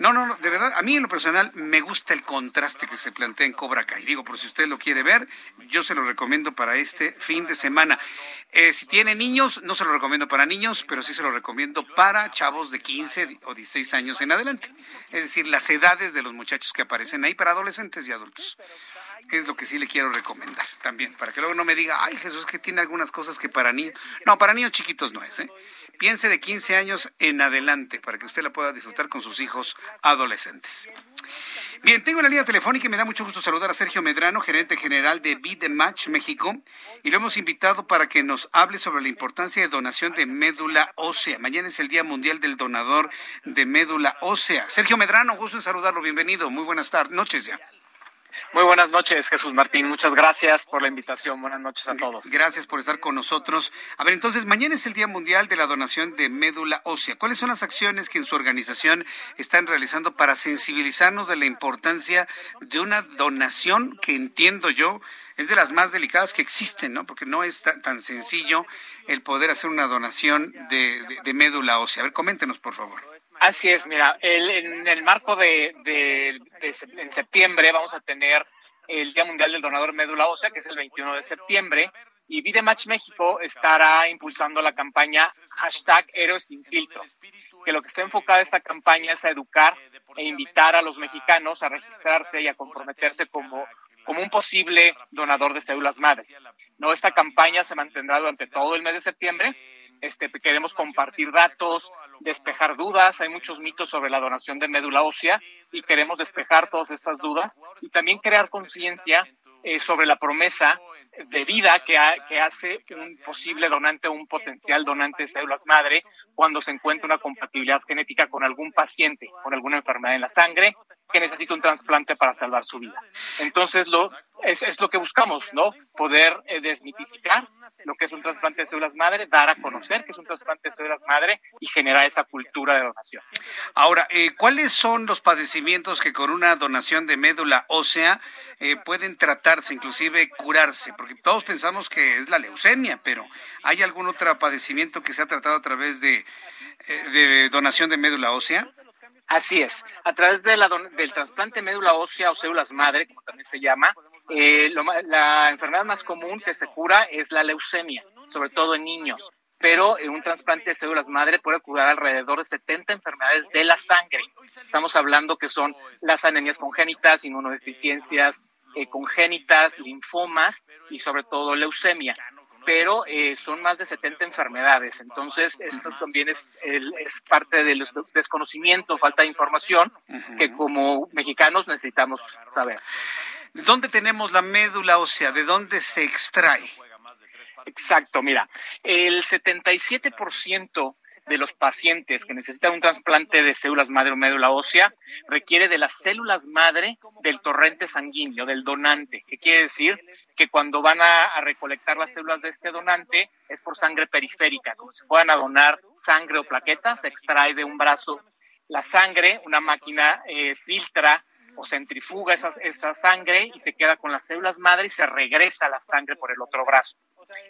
no, no, no, de verdad, a mí en lo personal me gusta el contraste que se plantea en Cobra Kai. Digo, por si usted lo quiere ver, yo se lo recomiendo para este fin de semana. Eh, si tiene niños, no se lo recomiendo para niños, pero sí se lo recomiendo para chavos de 15 o 16 años en adelante. Es decir, las edades de los muchachos que aparecen ahí para adolescentes y adultos es lo que sí le quiero recomendar también, para que luego no me diga, ay Jesús, que tiene algunas cosas que para niños. No, para niños chiquitos no es, ¿eh? Piense de 15 años en adelante para que usted la pueda disfrutar con sus hijos adolescentes. Bien, tengo la línea telefónica y me da mucho gusto saludar a Sergio Medrano, gerente general de Beat the Match México, y lo hemos invitado para que nos hable sobre la importancia de donación de médula ósea. Mañana es el Día Mundial del Donador de Médula Ósea. Sergio Medrano, gusto en saludarlo. Bienvenido. Muy buenas tardes, noches ya. Muy buenas noches, Jesús Martín. Muchas gracias por la invitación. Buenas noches a todos. Gracias por estar con nosotros. A ver, entonces, mañana es el Día Mundial de la Donación de Médula Ósea. ¿Cuáles son las acciones que en su organización están realizando para sensibilizarnos de la importancia de una donación que entiendo yo es de las más delicadas que existen, ¿no? Porque no es tan, sencillo el poder hacer una donación de, de médula ósea. A ver, coméntenos, por favor. Así es, mira, en el marco de, en septiembre vamos a tener el Día Mundial del Donador Médula Ósea, que es el 21 de septiembre, y Vidematch México estará impulsando la campaña hashtag Héroes sin filtro, que lo que está enfocada esta campaña es a educar e invitar a los mexicanos a registrarse y a comprometerse como, como un posible donador de células madre. No, esta campaña se mantendrá durante todo el mes de septiembre este, queremos compartir datos, despejar dudas. Hay muchos mitos sobre la donación de médula ósea y queremos despejar todas estas dudas y también crear conciencia eh, sobre la promesa de vida que, que hace un posible donante o un potencial donante de células madre cuando se encuentra una compatibilidad genética con algún paciente con alguna enfermedad en la sangre que necesita un trasplante para salvar su vida. Entonces, lo, es, es lo que buscamos, ¿no? Poder eh, desmitificar lo que es un trasplante de células madre, dar a conocer que es un trasplante de células madre y generar esa cultura de donación. Ahora, eh, ¿cuáles son los padecimientos que con una donación de médula ósea eh, pueden tratarse, inclusive curarse? Porque todos pensamos que es la leucemia, pero ¿hay algún otro padecimiento que se ha tratado a través de, de donación de médula ósea? Así es, a través del trasplante médula ósea o células madre, como también se llama, eh, la enfermedad más común que se cura es la leucemia, sobre todo en niños, pero en un trasplante de células madre puede curar alrededor de 70 enfermedades de la sangre. Estamos hablando que son las anemias congénitas, inmunodeficiencias eh, congénitas, linfomas y sobre todo leucemia pero eh, son más de 70 enfermedades. Entonces, esto también es, es parte del desconocimiento, falta de información que como mexicanos necesitamos saber. ¿Dónde tenemos la médula ósea? ¿De dónde se extrae? Exacto, mira, el 77% de los pacientes que necesitan un trasplante de células madre o médula ósea requiere de las células madre del torrente sanguíneo, del donante. ¿Qué quiere decir? Que cuando van a, recolectar las células de este donante es por sangre periférica, como si fueran a donar sangre o plaquetas, se extrae de un brazo la sangre, una máquina eh, filtra o centrifuga esa, esa sangre y se queda con las células madre y se regresa la sangre por el otro brazo.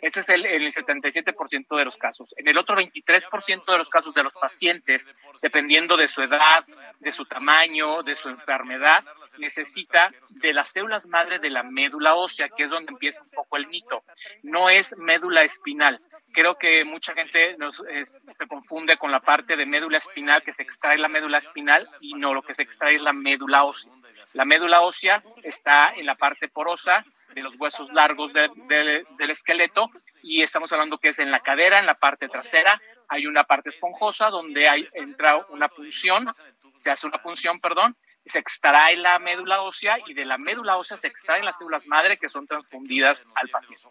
Ese es el, el 77% de los casos. En el otro 23% de los casos de los pacientes, dependiendo de su edad, de su tamaño, de su enfermedad, necesita de las células madre de la médula ósea, que es donde empieza un poco el mito. No es médula espinal. Creo que mucha gente nos, se confunde con la parte de médula espinal, que se extrae la médula espinal, y no, lo que se extrae es la médula ósea. La médula ósea está en la parte porosa de los huesos largos del esqueleto y estamos hablando que es en la cadera, en la parte trasera. Hay una parte esponjosa donde hay, entra una punción, se hace una punción, perdón, se extrae la médula ósea y de la médula ósea se extraen las células madre que son transfundidas al paciente.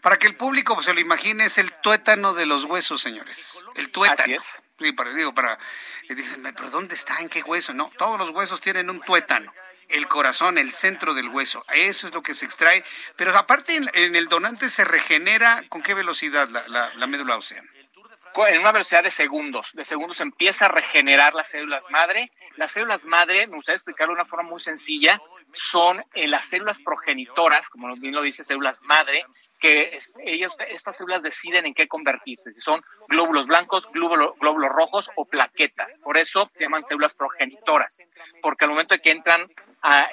Para que el público se lo imagine, es el tuétano de los huesos, señores. El tuétano. Así es. Sí, para, digo, para, dicen, pero ¿dónde está? ¿En qué hueso? No, todos los huesos tienen un tuétano el corazón, el centro del hueso. Eso es lo que se extrae. Pero aparte, en, el donante se regenera con qué velocidad la, médula ósea. En una velocidad de segundos. De segundos empieza a regenerar las células madre. Las células madre, me gustaría explicarlo de una forma muy sencilla, son eh, las células progenitoras, como bien lo dice, células madre, que ellos, estas células deciden en qué convertirse, si son glóbulos blancos, glóbulos, glóbulos rojos o plaquetas. Por eso se llaman células progenitoras, porque al momento de que entran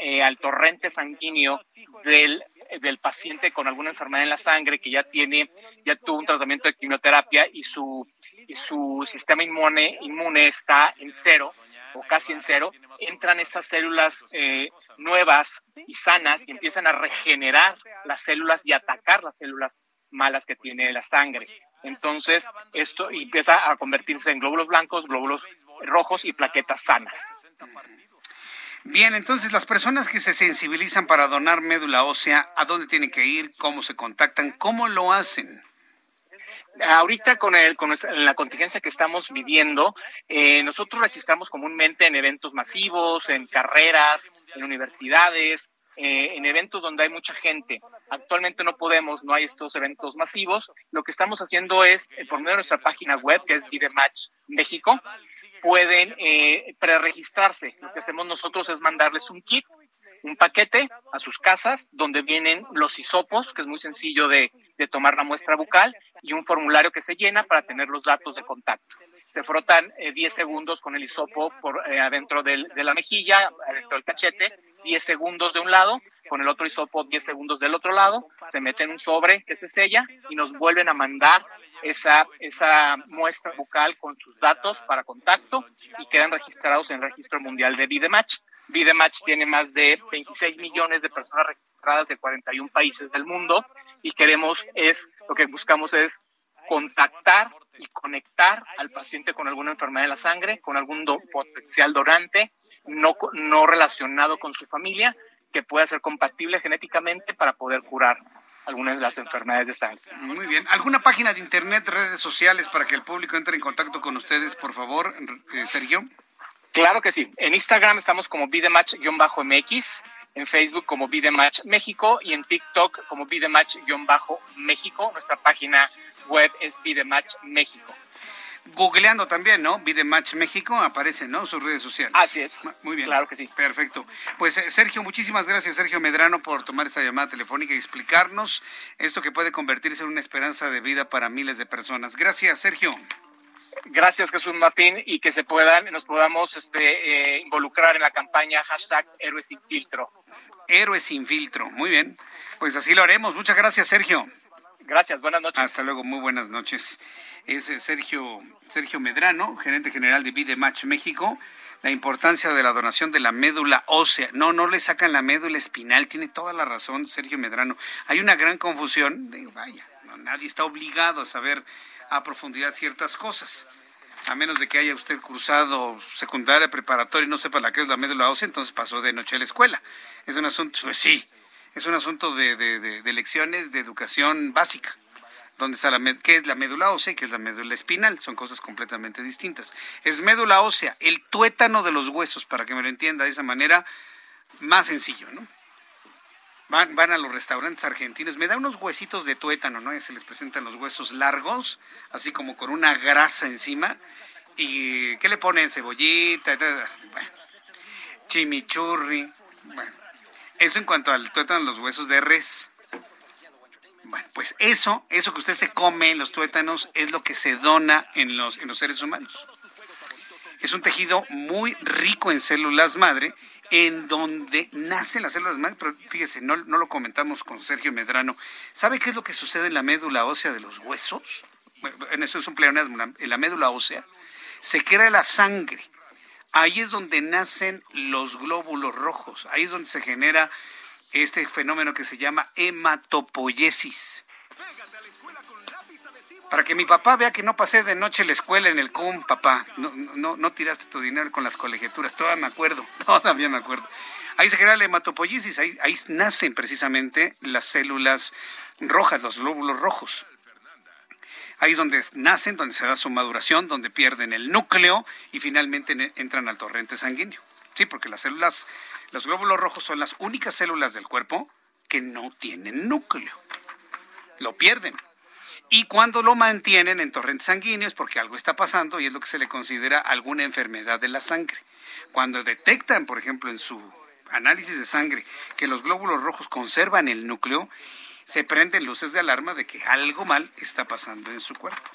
eh, al torrente sanguíneo del, del paciente con alguna enfermedad en la sangre que ya tiene, ya tuvo un tratamiento de quimioterapia y su, y su sistema inmune, inmune está en cero o casi en cero, entran estas células eh, nuevas y sanas y empiezan a regenerar las células y atacar las células malas que tiene la sangre. Entonces, esto empieza a convertirse en glóbulos blancos, glóbulos rojos y plaquetas sanas. Bien, entonces las personas que se sensibilizan para donar médula ósea, ¿a dónde tienen que ir? ¿Cómo se contactan? ¿Cómo lo hacen? ahorita con, el, con la contingencia que estamos viviendo, eh, nosotros registramos comúnmente en eventos masivos, en carreras, en universidades, eh, en eventos donde hay mucha gente. Actualmente no podemos, no hay estos eventos masivos. Lo que estamos haciendo es, eh, por medio de nuestra página web, que es Vidematch México, pueden eh, preregistrarse. Lo que hacemos nosotros es mandarles un kit, un paquete a sus casas donde vienen los hisopos, que es muy sencillo de, tomar la muestra bucal, y un formulario que se llena para tener los datos de contacto. Se frotan 10 segundos con el hisopo por adentro de la mejilla, adentro del cachete, 10 segundos de un lado, con el otro hisopo 10 segundos del otro lado, se mete en un sobre que se sella y nos vuelven a mandar esa, esa muestra bucal con sus datos para contacto y quedan registrados en el Registro Mundial de Vidematch. Vidematch tiene más de 26 millones de personas registradas de 41 países del mundo y queremos es, lo que buscamos es contactar y conectar al paciente con alguna enfermedad de la sangre, con algún potencial donante no, no relacionado con su familia que pueda ser compatible genéticamente para poder curar algunas de las enfermedades de sangre. Muy bien. ¿Alguna página de internet, redes sociales para que el público entre en contacto con ustedes, por favor, eh, Sergio? Claro que sí. En Instagram estamos como vidematch-mx, en Facebook como Vidematch México y en TikTok como Vidematch-México. Nuestra página web es Vidematch México googleando también, ¿no? Vidematch México aparece, ¿no? Sus redes sociales. Así es. Muy bien. Claro que sí. Perfecto. Pues eh, Sergio, muchísimas gracias, Sergio Medrano, por tomar esta llamada telefónica y explicarnos esto que puede convertirse en una esperanza de vida para miles de personas. Gracias, Sergio. Gracias, Jesús Martín, y que se puedan, nos podamos este, eh, involucrar en la campaña hashtag Héroes sin filtro. Héroes sin filtro. Muy bien. Pues así lo haremos. Muchas gracias, Sergio. Gracias, buenas noches. Hasta luego, muy buenas noches. Es eh, Sergio, Sergio Medrano, gerente general de Vidematch México. La importancia de la donación de la médula ósea. No, no le sacan la médula espinal. Tiene toda la razón Sergio Medrano. Hay una gran confusión. vaya, nadie está obligado a saber a profundidad ciertas cosas. A menos de que haya usted cursado secundaria, preparatoria y no sepa la que es la médula ósea, entonces pasó de noche a la escuela. Es un asunto, pues sí, es un asunto de, de, lecciones de educación básica. ¿Dónde está la qué es la médula ósea y qué es la médula espinal? Son cosas completamente distintas. Es médula ósea, el tuétano de los huesos, para que me lo entienda de esa manera más sencillo, ¿no? Van, van a los restaurantes argentinos, me da unos huesitos de tuétano, ¿no? Se les presentan los huesos largos, así como con una grasa encima. ¿Y qué le ponen? Cebollita, bueno, chimichurri, bueno, eso en cuanto al tuétano, los huesos de res. Bueno, pues eso, eso que usted se come, los tuétanos, es lo que se dona en los, en los seres humanos. Es un tejido muy rico en células madre, en donde nacen las células madre, pero fíjese, no, no lo comentamos con Sergio Medrano. ¿Sabe qué es lo que sucede en la médula ósea de los huesos? En eso es un pleonasmo, en la médula ósea se crea la sangre Ahí es donde nacen los glóbulos rojos, ahí es donde se genera este fenómeno que se llama hematopoiesis. Para que mi papá vea que no pasé de noche la escuela en el CUM, papá. No, no, no tiraste tu dinero con las colegiaturas, todavía me acuerdo, todavía me acuerdo. Ahí se genera la hematopoiesis, ahí, ahí nacen precisamente las células rojas, los glóbulos rojos. Ahí es donde nacen, donde se da su maduración, donde pierden el núcleo y finalmente entran al torrente sanguíneo. Sí, porque las células, los glóbulos rojos son las únicas células del cuerpo que no tienen núcleo. Lo pierden. Y cuando lo mantienen en torrente sanguíneo es porque algo está pasando y es lo que se le considera alguna enfermedad de la sangre. Cuando detectan, por ejemplo, en su análisis de sangre que los glóbulos rojos conservan el núcleo, se prenden luces de alarma de que algo mal está pasando en su cuerpo.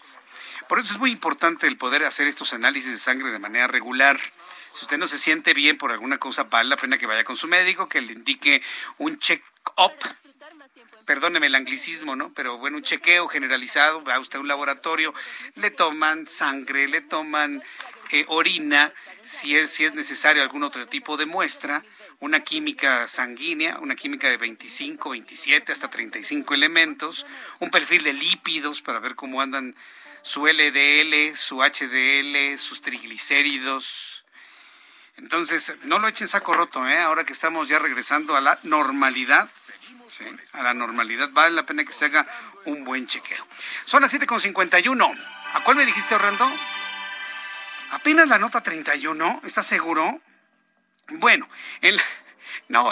Por eso es muy importante el poder hacer estos análisis de sangre de manera regular. Si usted no se siente bien por alguna cosa, vale la pena que vaya con su médico, que le indique un check-up. Perdóneme el anglicismo, ¿no? Pero bueno, un chequeo generalizado, va usted a un laboratorio, le toman sangre, le toman eh, orina, si es, si es necesario algún otro tipo de muestra, una química sanguínea, una química de 25, 27 hasta 35 elementos, un perfil de lípidos para ver cómo andan su LDL, su HDL, sus triglicéridos, Entonces, no lo echen saco roto, ¿eh? Ahora que estamos ya regresando a la normalidad, a la normalidad, vale la pena que se haga un buen chequeo. Son las 7.51. ¿A cuál me dijiste, Orlando? Apenas la nota 31, ¿estás seguro? Bueno, el... No,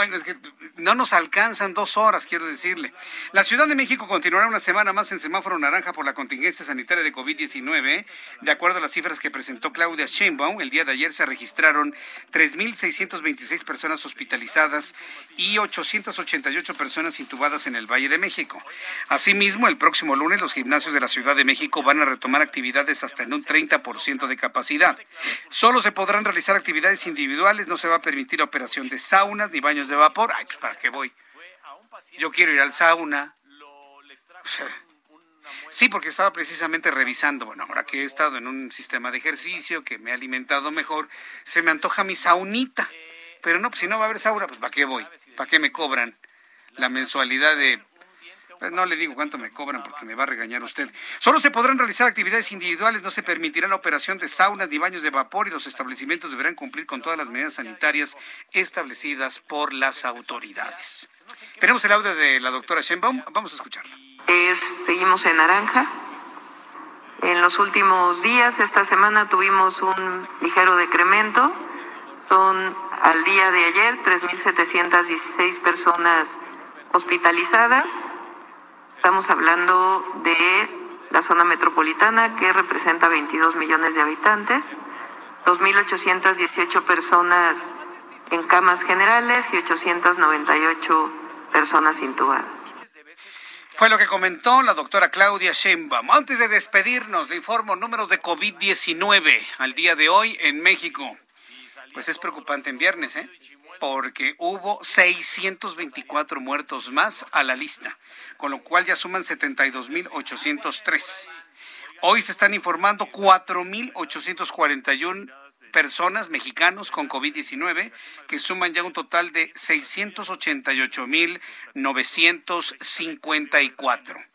no nos alcanzan dos horas, quiero decirle. La Ciudad de México continuará una semana más en semáforo naranja por la contingencia sanitaria de COVID-19. De acuerdo a las cifras que presentó Claudia Sheinbaum, el día de ayer se registraron 3.626 personas hospitalizadas y 888 personas intubadas en el Valle de México. Asimismo, el próximo lunes los gimnasios de la Ciudad de México van a retomar actividades hasta en un 30% de capacidad. Solo se podrán realizar actividades individuales, no se va a permitir operación de saunas ni baños de vapor. Ay, pues para qué voy. Yo quiero ir al sauna. Sí, porque estaba precisamente revisando, bueno, ahora que he estado en un sistema de ejercicio, que me he alimentado mejor, se me antoja mi saunita. Pero no, pues si no va a haber sauna, pues ¿para qué voy? ¿Para qué me cobran la mensualidad de pues no le digo cuánto me cobran porque me va a regañar usted. Solo se podrán realizar actividades individuales, no se permitirá la operación de saunas ni baños de vapor y los establecimientos deberán cumplir con todas las medidas sanitarias establecidas por las autoridades. Tenemos el audio de la doctora Shenbaum, vamos a escucharla. Es, seguimos en naranja. En los últimos días, esta semana, tuvimos un ligero decremento. Son al día de ayer 3.716 personas hospitalizadas. Estamos hablando de la zona metropolitana que representa 22 millones de habitantes, 2.818 personas en camas generales y 898 personas intubadas. Fue lo que comentó la doctora Claudia Sheinbaum. Antes de despedirnos, le informo números de COVID-19 al día de hoy en México. Pues es preocupante en viernes, ¿eh? Porque hubo 624 muertos más a la lista, con lo cual ya suman 72.803. Hoy se están informando 4.841 personas mexicanos con COVID-19, que suman ya un total de 688.954.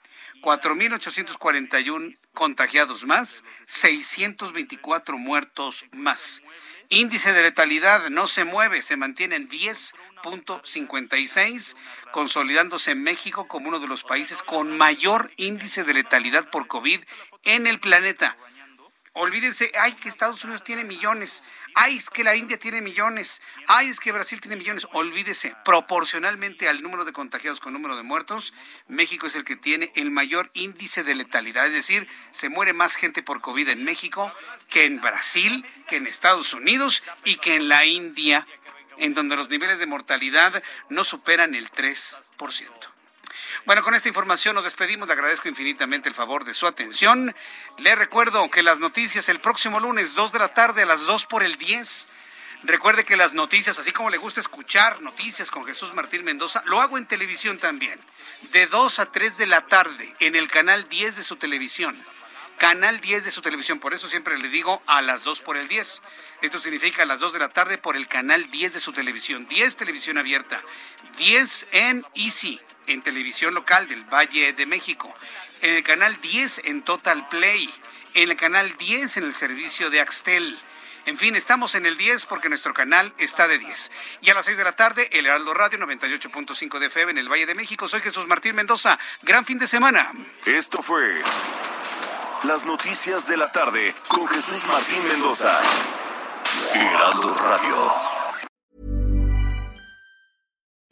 4.841 contagiados más, 624 muertos más. Índice de letalidad no se mueve, se mantiene en 10.56, consolidándose en México como uno de los países con mayor índice de letalidad por COVID en el planeta. Olvídense, ay, que Estados Unidos tiene millones, ay, es que la India tiene millones, ay, es que Brasil tiene millones. Olvídese, proporcionalmente al número de contagiados con número de muertos, México es el que tiene el mayor índice de letalidad. Es decir, se muere más gente por COVID en México que en Brasil, que en Estados Unidos y que en la India, en donde los niveles de mortalidad no superan el 3%. Bueno, con esta información nos despedimos. Le agradezco infinitamente el favor de su atención. Le recuerdo que las noticias el próximo lunes, 2 de la tarde, a las 2 por el 10. Recuerde que las noticias, así como le gusta escuchar noticias con Jesús Martín Mendoza, lo hago en televisión también. De 2 a 3 de la tarde, en el canal 10 de su televisión canal 10 de su televisión. Por eso siempre le digo a las 2 por el 10. Esto significa a las 2 de la tarde por el canal 10 de su televisión. 10 televisión abierta. 10 en Easy, en televisión local del Valle de México. En el canal 10 en Total Play. En el canal 10 en el servicio de Axtel. En fin, estamos en el 10 porque nuestro canal está de 10. Y a las 6 de la tarde, el Heraldo Radio 98.5 de FM en el Valle de México. Soy Jesús Martín Mendoza. Gran fin de semana. Esto fue las noticias de la tarde con Jesús Martín Mendoza. Heraldo Radio.